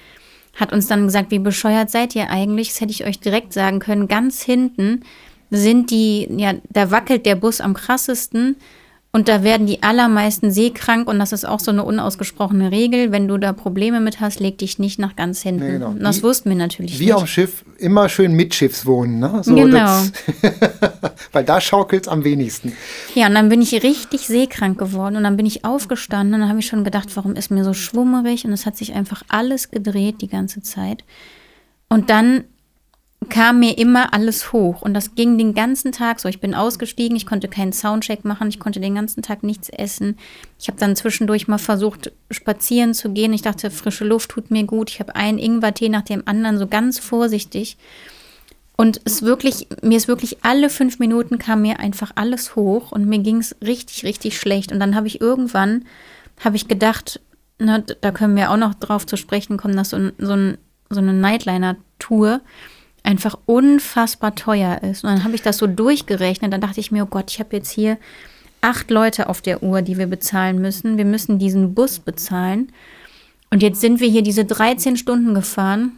hat uns dann gesagt, wie bescheuert seid ihr eigentlich? Das hätte ich euch direkt sagen können. Ganz hinten sind die, ja, da wackelt der Bus am krassesten. Und da werden die allermeisten seekrank. Und das ist auch so eine unausgesprochene Regel. Wenn du da Probleme mit hast, leg dich nicht nach ganz hinten. Nee, genau. Und das Wie- wussten wir natürlich Wie nicht. am Schiff, immer schön mitschiffs wohnen. Ne? So, Genau. das- weil da schaukelt es am wenigsten. Ja, und dann bin ich richtig seekrank geworden und dann bin ich aufgestanden und dann habe ich schon gedacht, warum ist mir so schwummerig und es hat sich einfach alles gedreht die ganze Zeit. Und dann kam mir immer alles hoch und das ging den ganzen Tag so. Ich bin ausgestiegen, ich konnte keinen Soundcheck machen, ich konnte den ganzen Tag nichts essen. Ich habe dann zwischendurch mal versucht, spazieren zu gehen. Ich dachte, frische Luft tut mir gut. Ich habe einen Ingwertee nach dem anderen, so ganz vorsichtig. Und es wirklich, mir ist wirklich alle fünf Minuten kam mir einfach alles hoch und mir ging es richtig, richtig schlecht. Und dann habe ich irgendwann, habe ich gedacht, na, da können wir auch noch drauf zu sprechen kommen, dass so, so, so eine Nightliner-Tour einfach unfassbar teuer ist. Und dann habe ich das so durchgerechnet. Dann dachte ich mir, oh Gott, ich habe jetzt hier acht Leute auf der Uhr, die wir bezahlen müssen. Wir müssen diesen Bus bezahlen. Und jetzt sind wir hier diese 13 Stunden gefahren.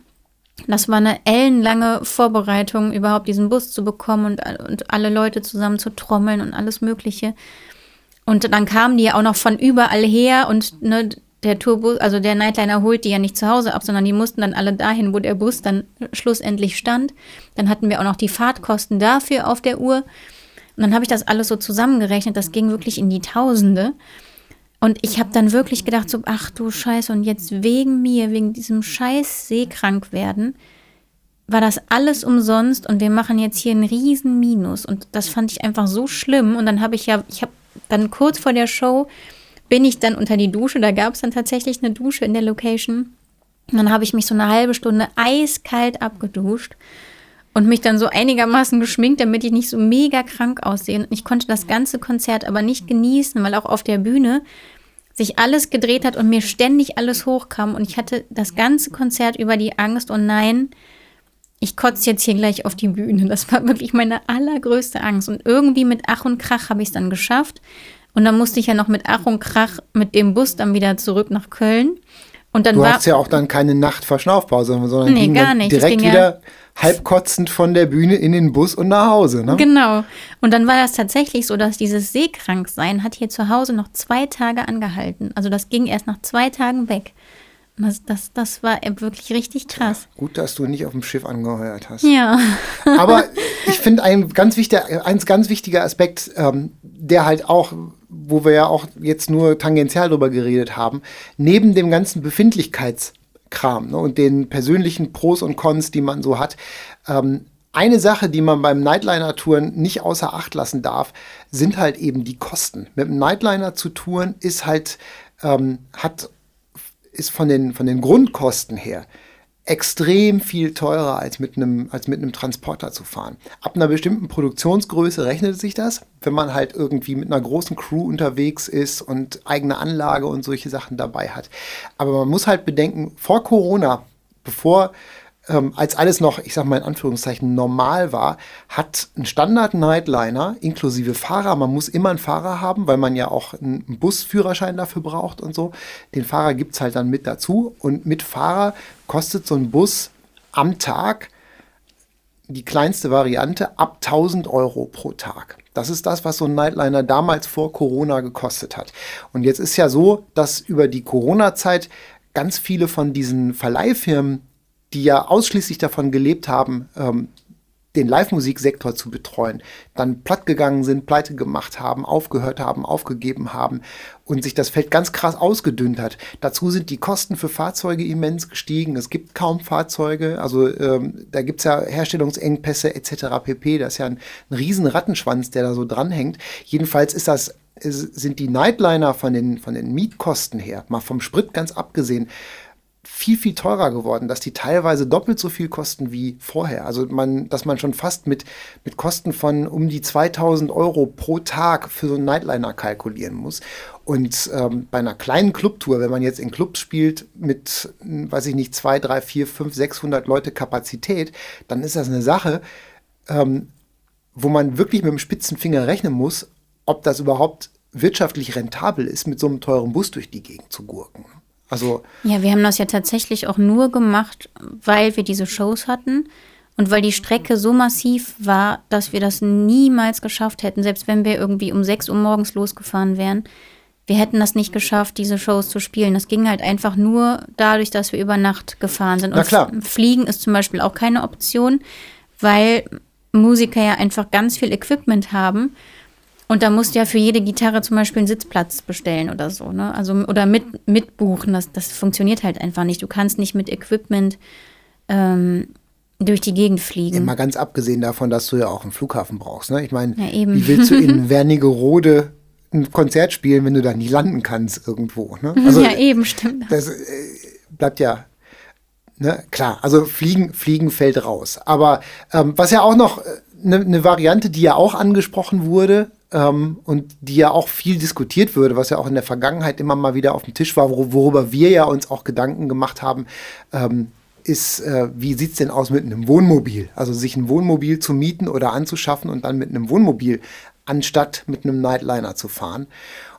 Das war eine ellenlange Vorbereitung, überhaupt diesen Bus zu bekommen und, und alle Leute zusammen zu trommeln und alles Mögliche. Und dann kamen die ja auch noch von überall her und ne, der Tourbus, also der Nightliner holt die ja nicht zu Hause ab, sondern die mussten dann alle dahin, wo der Bus dann schlussendlich stand. Dann hatten wir auch noch die Fahrtkosten dafür auf der Uhr. Und dann habe ich das alles so zusammengerechnet. Das ging wirklich in die Tausende. Und ich habe dann wirklich gedacht, so, ach du Scheiße, und jetzt wegen mir, wegen diesem Scheiß seekrank werden, war das alles umsonst und wir machen jetzt hier einen riesen Minus. Und das fand ich einfach so schlimm. Und dann habe ich ja, ich habe dann kurz vor der Show, bin ich dann unter die Dusche, da gab es dann tatsächlich eine Dusche in der Location. Und dann habe ich mich so eine halbe Stunde eiskalt abgeduscht und mich dann so einigermaßen geschminkt, damit ich nicht so mega krank aussehe. Ich konnte das ganze Konzert aber nicht genießen, weil auch auf der Bühne sich alles gedreht hat und mir ständig alles hochkam. Und ich hatte das ganze Konzert über die Angst, und nein, ich kotze jetzt hier gleich auf die Bühne. Das war wirklich meine allergrößte Angst. Und irgendwie mit Ach und Krach habe ich es dann geschafft. Und dann musste ich ja noch mit Ach und Krach mit dem Bus dann wieder zurück nach Köln. Und dann du war, hast ja auch dann keine Nachtverschnaufpause, sondern Nee, gar nicht. Direkt ja- wieder halb kotzend von der Bühne in den Bus und nach Hause. Ne? Genau. Und dann war das tatsächlich so, dass dieses Seekranksein hat hier zu Hause noch zwei Tage angehalten. Also das ging erst nach zwei Tagen weg. Das, das, war wirklich richtig krass. Gut, dass du nicht auf dem Schiff angeheuert hast. Ja. Aber ich finde ein ganz wichtiger, ein ganz wichtiger Aspekt, ähm, der halt auch, wo wir ja auch jetzt nur tangential drüber geredet haben, neben dem ganzen Befindlichkeitskram ne, und den persönlichen Pros und Cons, die man so hat, ähm, eine Sache, die man beim Nightliner-Touren nicht außer Acht lassen darf, sind halt eben die Kosten. Mit dem Nightliner zu touren ist halt, ähm, hat ist von den, von den Grundkosten her extrem viel teurer als mit einem als mit einem Transporter zu fahren. Ab einer bestimmten Produktionsgröße rechnet sich das, wenn man halt irgendwie mit einer großen Crew unterwegs ist und eigene Anlage und solche Sachen dabei hat. Aber man muss halt bedenken, vor Corona, bevor ähm, als alles noch, ich sag mal in Anführungszeichen, normal war, hat ein Standard-Nightliner inklusive Fahrer, man muss immer einen Fahrer haben, weil man ja auch einen Busführerschein dafür braucht und so. Den Fahrer gibt es halt dann mit dazu und mit Fahrer kostet so ein Bus am Tag die kleinste Variante ab 1000 Euro pro Tag. Das ist das, was so ein Nightliner damals vor Corona gekostet hat. Und jetzt ist ja so, dass über die Corona-Zeit ganz viele von diesen Verleihfirmen, die ja ausschließlich davon gelebt haben, ähm, den Live-Musiksektor zu betreuen, dann platt gegangen sind, pleite gemacht haben, aufgehört haben, aufgegeben haben und sich das Feld ganz krass ausgedünnt hat. Dazu sind die Kosten für Fahrzeuge immens gestiegen. Es gibt kaum Fahrzeuge, also ähm, da gibt es ja Herstellungsengpässe etc. pp. Das ist ja ein, ein riesen Rattenschwanz, der da so dranhängt. Jedenfalls ist das sind die Nightliner von den, von den Mietkosten her, mal vom Sprit ganz abgesehen, viel, viel teurer geworden, dass die teilweise doppelt so viel kosten wie vorher. Also man, dass man schon fast mit, mit Kosten von um die 2000 Euro pro Tag für so einen Nightliner kalkulieren muss. Und ähm, bei einer kleinen Clubtour, wenn man jetzt in Clubs spielt mit, hm, weiß ich nicht, 2, 3, 4, 5, 600 Leute Kapazität, dann ist das eine Sache, ähm, wo man wirklich mit dem spitzen Finger rechnen muss, ob das überhaupt wirtschaftlich rentabel ist, mit so einem teuren Bus durch die Gegend zu gurken. Also Ja, wir haben das ja tatsächlich auch nur gemacht, weil wir diese Shows hatten und weil die Strecke so massiv war, dass wir das niemals geschafft hätten, selbst wenn wir irgendwie um 6 Uhr morgens losgefahren wären. Wir hätten das nicht geschafft, diese Shows zu spielen. Das ging halt einfach nur dadurch, dass wir über Nacht gefahren sind. Na Und klar. Fliegen ist zum Beispiel auch keine Option, weil Musiker ja einfach ganz viel Equipment haben. Und da musst du ja für jede Gitarre zum Beispiel einen Sitzplatz bestellen oder so, ne? Also oder mit mitbuchen. Das, das funktioniert halt einfach nicht. Du kannst nicht mit Equipment ähm, durch die Gegend fliegen. Mal ganz abgesehen davon, dass du ja auch einen Flughafen brauchst. Ne? Ich meine, Ja, wie willst du in Wernigerode ein Konzert spielen, wenn du da nicht landen kannst irgendwo? Ne? Also ja, eben, stimmt. das äh, bleibt ja ne? klar. Also Fliegen, Fliegen fällt raus. Aber ähm, was ja auch noch eine ne Variante, die ja auch angesprochen wurde ähm, und die ja auch viel diskutiert würde, was ja auch in der Vergangenheit immer mal wieder auf dem Tisch war, wor worüber wir ja uns auch Gedanken gemacht haben, ähm, ist, äh, wie sieht's denn aus mit einem Wohnmobil? Also sich ein Wohnmobil zu mieten oder anzuschaffen und dann mit einem Wohnmobil anstatt mit einem Nightliner zu fahren.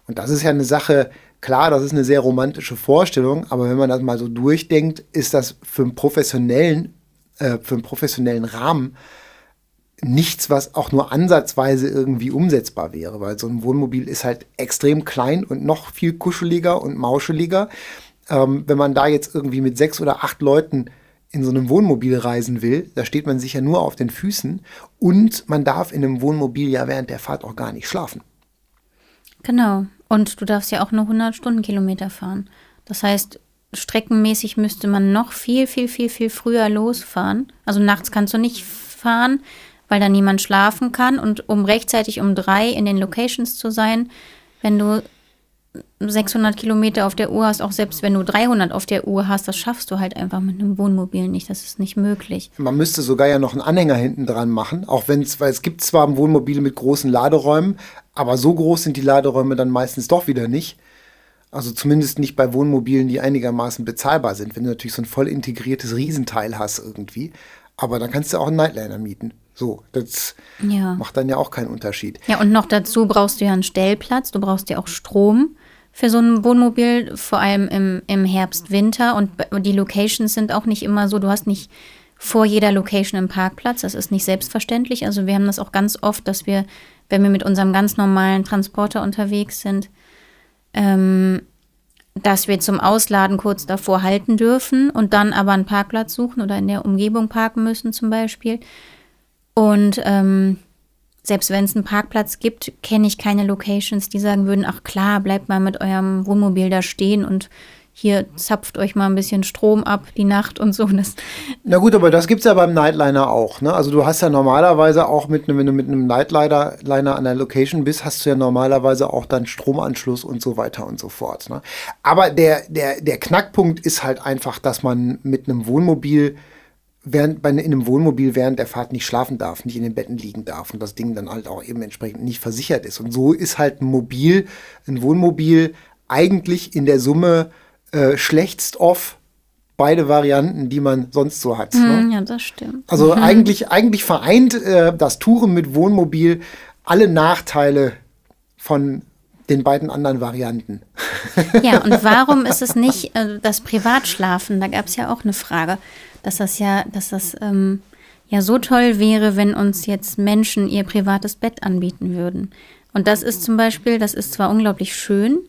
Und das ist ja eine Sache, klar, das ist eine sehr romantische Vorstellung, aber wenn man das mal so durchdenkt, ist das für einen professionellen, äh, für einen professionellen Rahmen nichts, was auch nur ansatzweise irgendwie umsetzbar wäre, weil so ein Wohnmobil ist halt extrem klein und noch viel kuscheliger und mauscheliger. Ähm, wenn man da jetzt irgendwie mit sechs oder acht Leuten in so einem Wohnmobil reisen will, da steht man sich ja nur auf den Füßen und man darf in einem Wohnmobil ja während der Fahrt auch gar nicht schlafen. Genau. Und du darfst ja auch nur 100 Stundenkilometer fahren. Das heißt, streckenmäßig müsste man noch viel, viel, viel, viel früher losfahren. Also nachts kannst du nicht fahren, weil da niemand schlafen kann. Und um rechtzeitig um drei in den Locations zu sein, wenn du 600 Kilometer auf der Uhr hast, auch selbst wenn du 300 auf der Uhr hast, das schaffst du halt einfach mit einem Wohnmobil nicht. Das ist nicht möglich. Man müsste sogar ja noch einen Anhänger hinten dran machen, auch wenn es, weil es gibt zwar Wohnmobile mit großen Laderäumen, aber so groß sind die Laderäume dann meistens doch wieder nicht. Also zumindest nicht bei Wohnmobilen, die einigermaßen bezahlbar sind, wenn du natürlich so ein voll integriertes Riesenteil hast irgendwie. Aber dann kannst du auch einen Nightliner mieten. So, das Ja. macht dann ja auch keinen Unterschied. Ja, und noch dazu brauchst du ja einen Stellplatz, du brauchst ja auch Strom, für so ein Wohnmobil, vor allem im, im Herbst, Winter. Und die Locations sind auch nicht immer so, du hast nicht vor jeder Location einen Parkplatz. Das ist nicht selbstverständlich. Also wir haben das auch ganz oft, dass wir, wenn wir mit unserem ganz normalen Transporter unterwegs sind, ähm, dass wir zum Ausladen kurz davor halten dürfen und dann aber einen Parkplatz suchen oder in der Umgebung parken müssen zum Beispiel. Und ähm, selbst wenn es einen Parkplatz gibt, kenne ich keine Locations, die sagen würden, ach klar, bleibt mal mit eurem Wohnmobil da stehen und hier zapft euch mal ein bisschen Strom ab die Nacht und so. Das Na gut, aber das gibt es ja beim Nightliner auch. Ne? Also du hast ja normalerweise auch mit einem, wenn du mit einem Nightliner Liner an der Location bist, hast du ja normalerweise auch dann Stromanschluss und so weiter und so fort. Ne? Aber der, der, der Knackpunkt ist halt einfach, dass man mit einem Wohnmobil während bei in einem Wohnmobil während der Fahrt nicht schlafen darf, nicht in den Betten liegen darf und das Ding dann halt auch eben entsprechend nicht versichert ist. Und so ist halt ein Mobil, ein Wohnmobil eigentlich in der Summe äh, schlechtst off beide Varianten, die man sonst so hat. Mm, ne? Ja, das stimmt. Also mhm. eigentlich, eigentlich vereint äh, das Touren mit Wohnmobil alle Nachteile von den beiden anderen Varianten. Ja, und warum ist es nicht äh, das Privatschlafen? Da gab es ja auch eine Frage dass das ja, dass das ähm, ja so toll wäre, wenn uns jetzt Menschen ihr privates Bett anbieten würden. Und das ist zum Beispiel, das ist zwar unglaublich schön,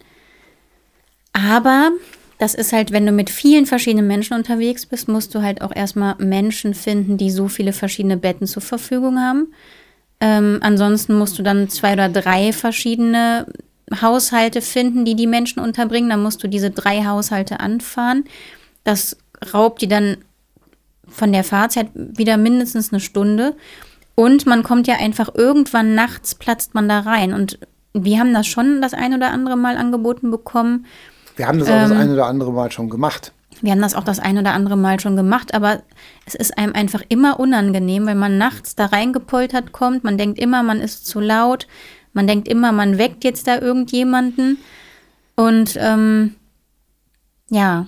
aber das ist halt, wenn du mit vielen verschiedenen Menschen unterwegs bist, musst du halt auch erstmal Menschen finden, die so viele verschiedene Betten zur Verfügung haben. Ähm, ansonsten musst du dann zwei oder drei verschiedene Haushalte finden, die die Menschen unterbringen. Dann musst du diese drei Haushalte anfahren. Das raubt die dann von der Fahrzeit wieder mindestens eine Stunde. Und man kommt ja einfach irgendwann nachts, platzt man da rein. Und wir haben das schon das ein oder andere Mal angeboten bekommen. Wir haben das auch ähm, das ein oder andere Mal schon gemacht. Wir haben das auch das ein oder andere Mal schon gemacht, aber es ist einem einfach immer unangenehm, wenn man nachts da reingepoltert kommt. Man denkt immer, man ist zu laut. Man denkt immer, man weckt jetzt da irgendjemanden. Und ähm, ja,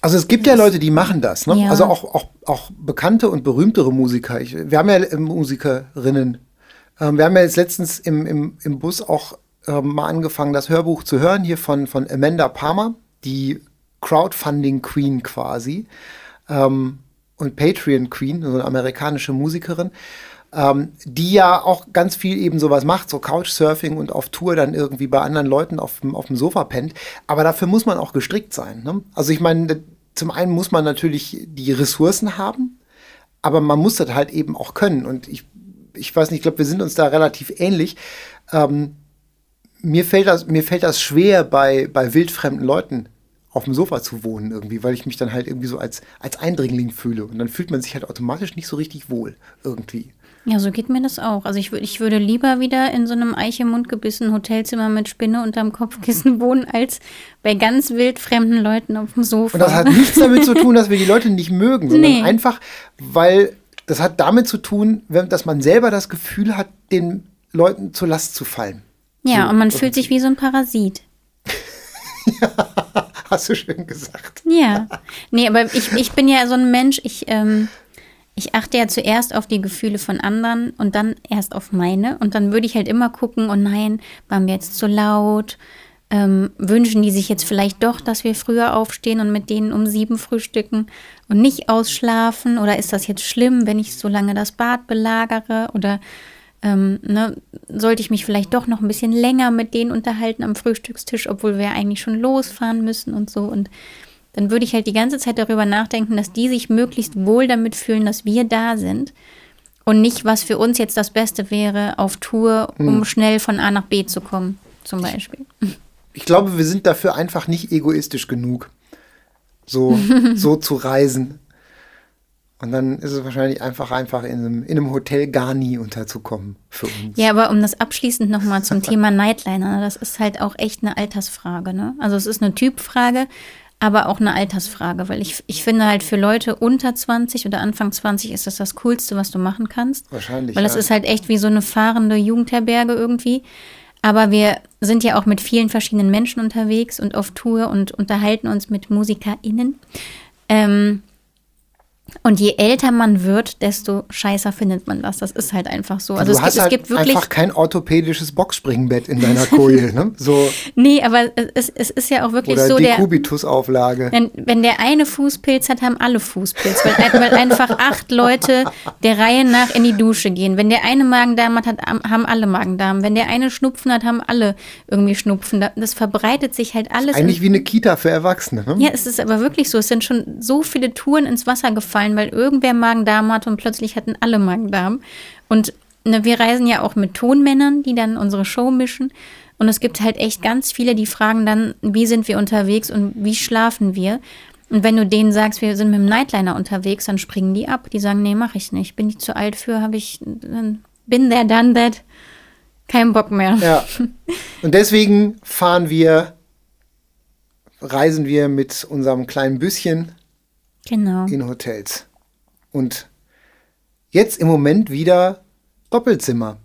also es gibt ja Leute, die machen das. Ne? Ja. Also auch, auch, auch bekannte und berühmtere Musiker. Ich, wir haben ja Musikerinnen. Ähm, wir haben ja jetzt letztens im, im, im Bus auch ähm, mal angefangen, das Hörbuch zu hören, hier von, von Amanda Palmer, die Crowdfunding Queen quasi. Ähm, und Patreon Queen, so eine amerikanische Musikerin. Ähm, die ja auch ganz viel eben sowas macht, so Couchsurfing und auf Tour dann irgendwie bei anderen Leuten auf, auf dem Sofa pennt. Aber dafür muss man auch gestrickt sein. Ne? Also ich meine, zum einen muss man natürlich die Ressourcen haben, aber man muss das halt eben auch können. Und ich, ich weiß nicht, ich glaube, wir sind uns da relativ ähnlich. Ähm, mir, fällt das, mir fällt das schwer, bei, bei wildfremden Leuten auf dem Sofa zu wohnen irgendwie, weil ich mich dann halt irgendwie so als, als Eindringling fühle. Und dann fühlt man sich halt automatisch nicht so richtig wohl irgendwie. Ja, so geht mir das auch. Also ich, ich würde lieber wieder in so einem Eiche mundgebissen Hotelzimmer mit Spinne unterm Kopfkissen wohnen, als bei ganz wildfremden Leuten auf dem Sofa. Und das hat nichts damit zu tun, dass wir die Leute nicht mögen, sondern nee. einfach, weil das hat damit zu tun, dass man selber das Gefühl hat, den Leuten zur Last zu fallen. Ja, und man fühlt sich wie so ein Parasit. ja, hast du schön gesagt. Ja. Nee, aber ich, ich bin ja so ein Mensch, ich, ähm, ich achte ja zuerst auf die Gefühle von anderen und dann erst auf meine. Und dann würde ich halt immer gucken, oh nein, waren wir jetzt zu laut? Ähm, wünschen die sich jetzt vielleicht doch, dass wir früher aufstehen und mit denen um sieben frühstücken und nicht ausschlafen? Oder ist das jetzt schlimm, wenn ich so lange das Bad belagere? Oder ähm, ne, sollte ich mich vielleicht doch noch ein bisschen länger mit denen unterhalten am Frühstückstisch, obwohl wir eigentlich schon losfahren müssen und so? Und dann würde ich halt die ganze Zeit darüber nachdenken, dass die sich möglichst wohl damit fühlen, dass wir da sind und nicht, was für uns jetzt das Beste wäre auf Tour, um hm. schnell von A nach B zu kommen, zum Beispiel. Ich glaube, wir sind dafür einfach nicht egoistisch genug, so, so zu reisen. Und dann ist es wahrscheinlich einfach, einfach in einem, in einem Hotel gar nie unterzukommen für uns. Ja, aber um das abschließend nochmal zum Thema Nightliner, das ist halt auch echt eine Altersfrage. Ne? Also es ist eine Typfrage aber auch eine Altersfrage, weil ich, ich finde halt für Leute unter 20 oder Anfang 20 ist das das Coolste, was du machen kannst. Wahrscheinlich. Weil es ja. ist halt echt wie so eine fahrende Jugendherberge irgendwie. Aber wir sind ja auch mit vielen verschiedenen Menschen unterwegs und auf Tour und unterhalten uns mit MusikerInnen. Ähm, Und je älter man wird, desto scheißer findet man das. Das ist halt einfach so. Also du es hast gibt, halt es gibt wirklich. einfach kein orthopädisches Boxspringbett in deiner Koje, ne? So, Nee, aber es, es ist ja auch wirklich oder so, der, Dekubitusauflage. wenn, wenn der eine Fußpilz hat, haben alle Fußpilz. Weil, weil einfach acht Leute der Reihe nach in die Dusche gehen. Wenn der eine Magen-Darm hat, hat, haben alle Magen-Darm. Wenn der eine Schnupfen hat, haben alle irgendwie Schnupfen. Da- Das verbreitet sich halt alles. Eigentlich wie eine Kita für Erwachsene, ne? Ja, es ist aber wirklich so. Es sind schon so viele Touren ins Wasser gefallen, weil irgendwer Magen-Darm hatte und plötzlich hatten alle Magen-Darm. Und ne, wir reisen ja auch mit Tonmännern, die dann unsere Show mischen. Und es gibt halt echt ganz viele, die fragen dann, wie sind wir unterwegs und wie schlafen wir? Und wenn du denen sagst, wir sind mit dem Nightliner unterwegs, dann springen die ab. Die sagen, nee, mach ich nicht. Bin ich zu alt für, habe ich, dann bin there, done that. Kein Bock mehr. Ja. Und deswegen fahren wir, reisen wir mit unserem kleinen Büsschen Genau. in Hotels. Und jetzt im Moment wieder Doppelzimmer.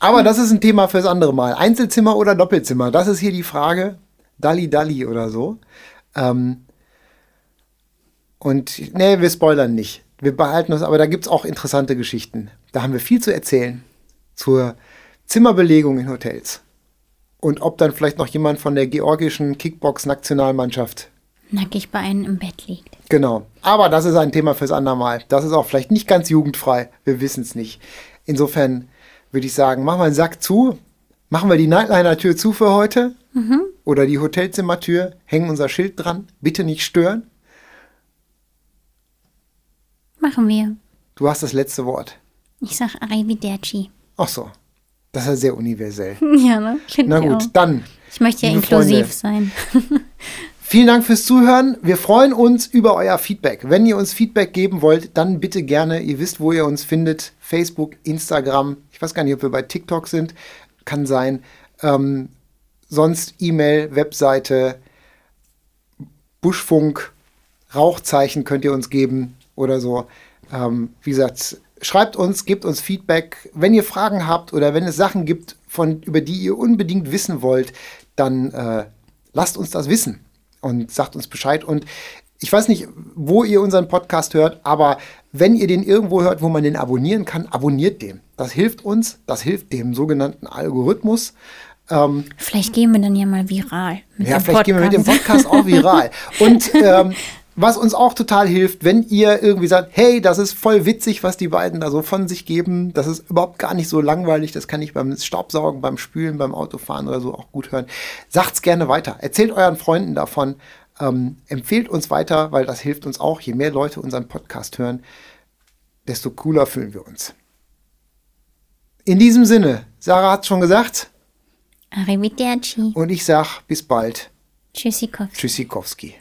Aber das ist ein Thema fürs andere Mal. Einzelzimmer oder Doppelzimmer? Das ist hier die Frage. Dalli Dalli oder so. Ähm, und nee, wir spoilern nicht. Wir behalten uns, aber da gibt es auch interessante Geschichten. Da haben wir viel zu erzählen zur Zimmerbelegung in Hotels. Und ob dann vielleicht noch jemand von der georgischen Kickbox-Nationalmannschaft Nackig bei einem im Bett liegt. Genau. Aber das ist ein Thema fürs andermal. Das ist auch vielleicht nicht ganz jugendfrei. Wir wissen es nicht. Insofern würde ich sagen, machen wir einen Sack zu. Machen wir die Nightliner-Tür zu für heute. Oder die Hotelzimmertür. Hängen unser Schild dran. Bitte nicht stören. Machen wir. Du hast das letzte Wort. Ich sag Arrivederci. Ach so. Das ist ja sehr universell. Ja, ne? Find Na gut, auch. dann. Ich möchte ja inklusiv Freunde, sein. Vielen Dank fürs Zuhören. Wir freuen uns über euer Feedback. Wenn ihr uns Feedback geben wollt, dann bitte gerne. Ihr wisst, wo ihr uns findet. Facebook, Instagram. Ich weiß gar nicht, ob wir bei TikTok sind. Kann sein. Ähm, sonst E-Mail, Webseite, Buschfunk, Rauchzeichen könnt ihr uns geben oder so. Ähm, wie gesagt, schreibt uns, gebt uns Feedback. Wenn ihr Fragen habt oder wenn es Sachen gibt, von, über die ihr unbedingt wissen wollt, dann äh, lasst uns das wissen und sagt uns Bescheid. Und ich weiß nicht, wo ihr unseren Podcast hört, aber wenn ihr den irgendwo hört, wo man den abonnieren kann, abonniert den. Das hilft uns, das hilft dem sogenannten Algorithmus. Vielleicht gehen wir dann ja mal viral. Mit Ja, dem vielleicht gehen wir mit dem Podcast. Podcast auch viral. Und ähm, was uns auch total hilft, wenn ihr irgendwie sagt, hey, das ist voll witzig, was die beiden da so von sich geben, das ist überhaupt gar nicht so langweilig, das kann ich beim Staubsaugen, beim Spülen, beim Autofahren oder so auch gut hören. Sagt's gerne weiter. Erzählt euren Freunden davon. Ähm, empfehlt uns weiter, weil das hilft uns auch. Je mehr Leute unseren Podcast hören, desto cooler fühlen wir uns. In diesem Sinne, Sarah hat schon gesagt Arrivederci. und ich sag bis bald. Tschüssikowski. Tschüssikowski.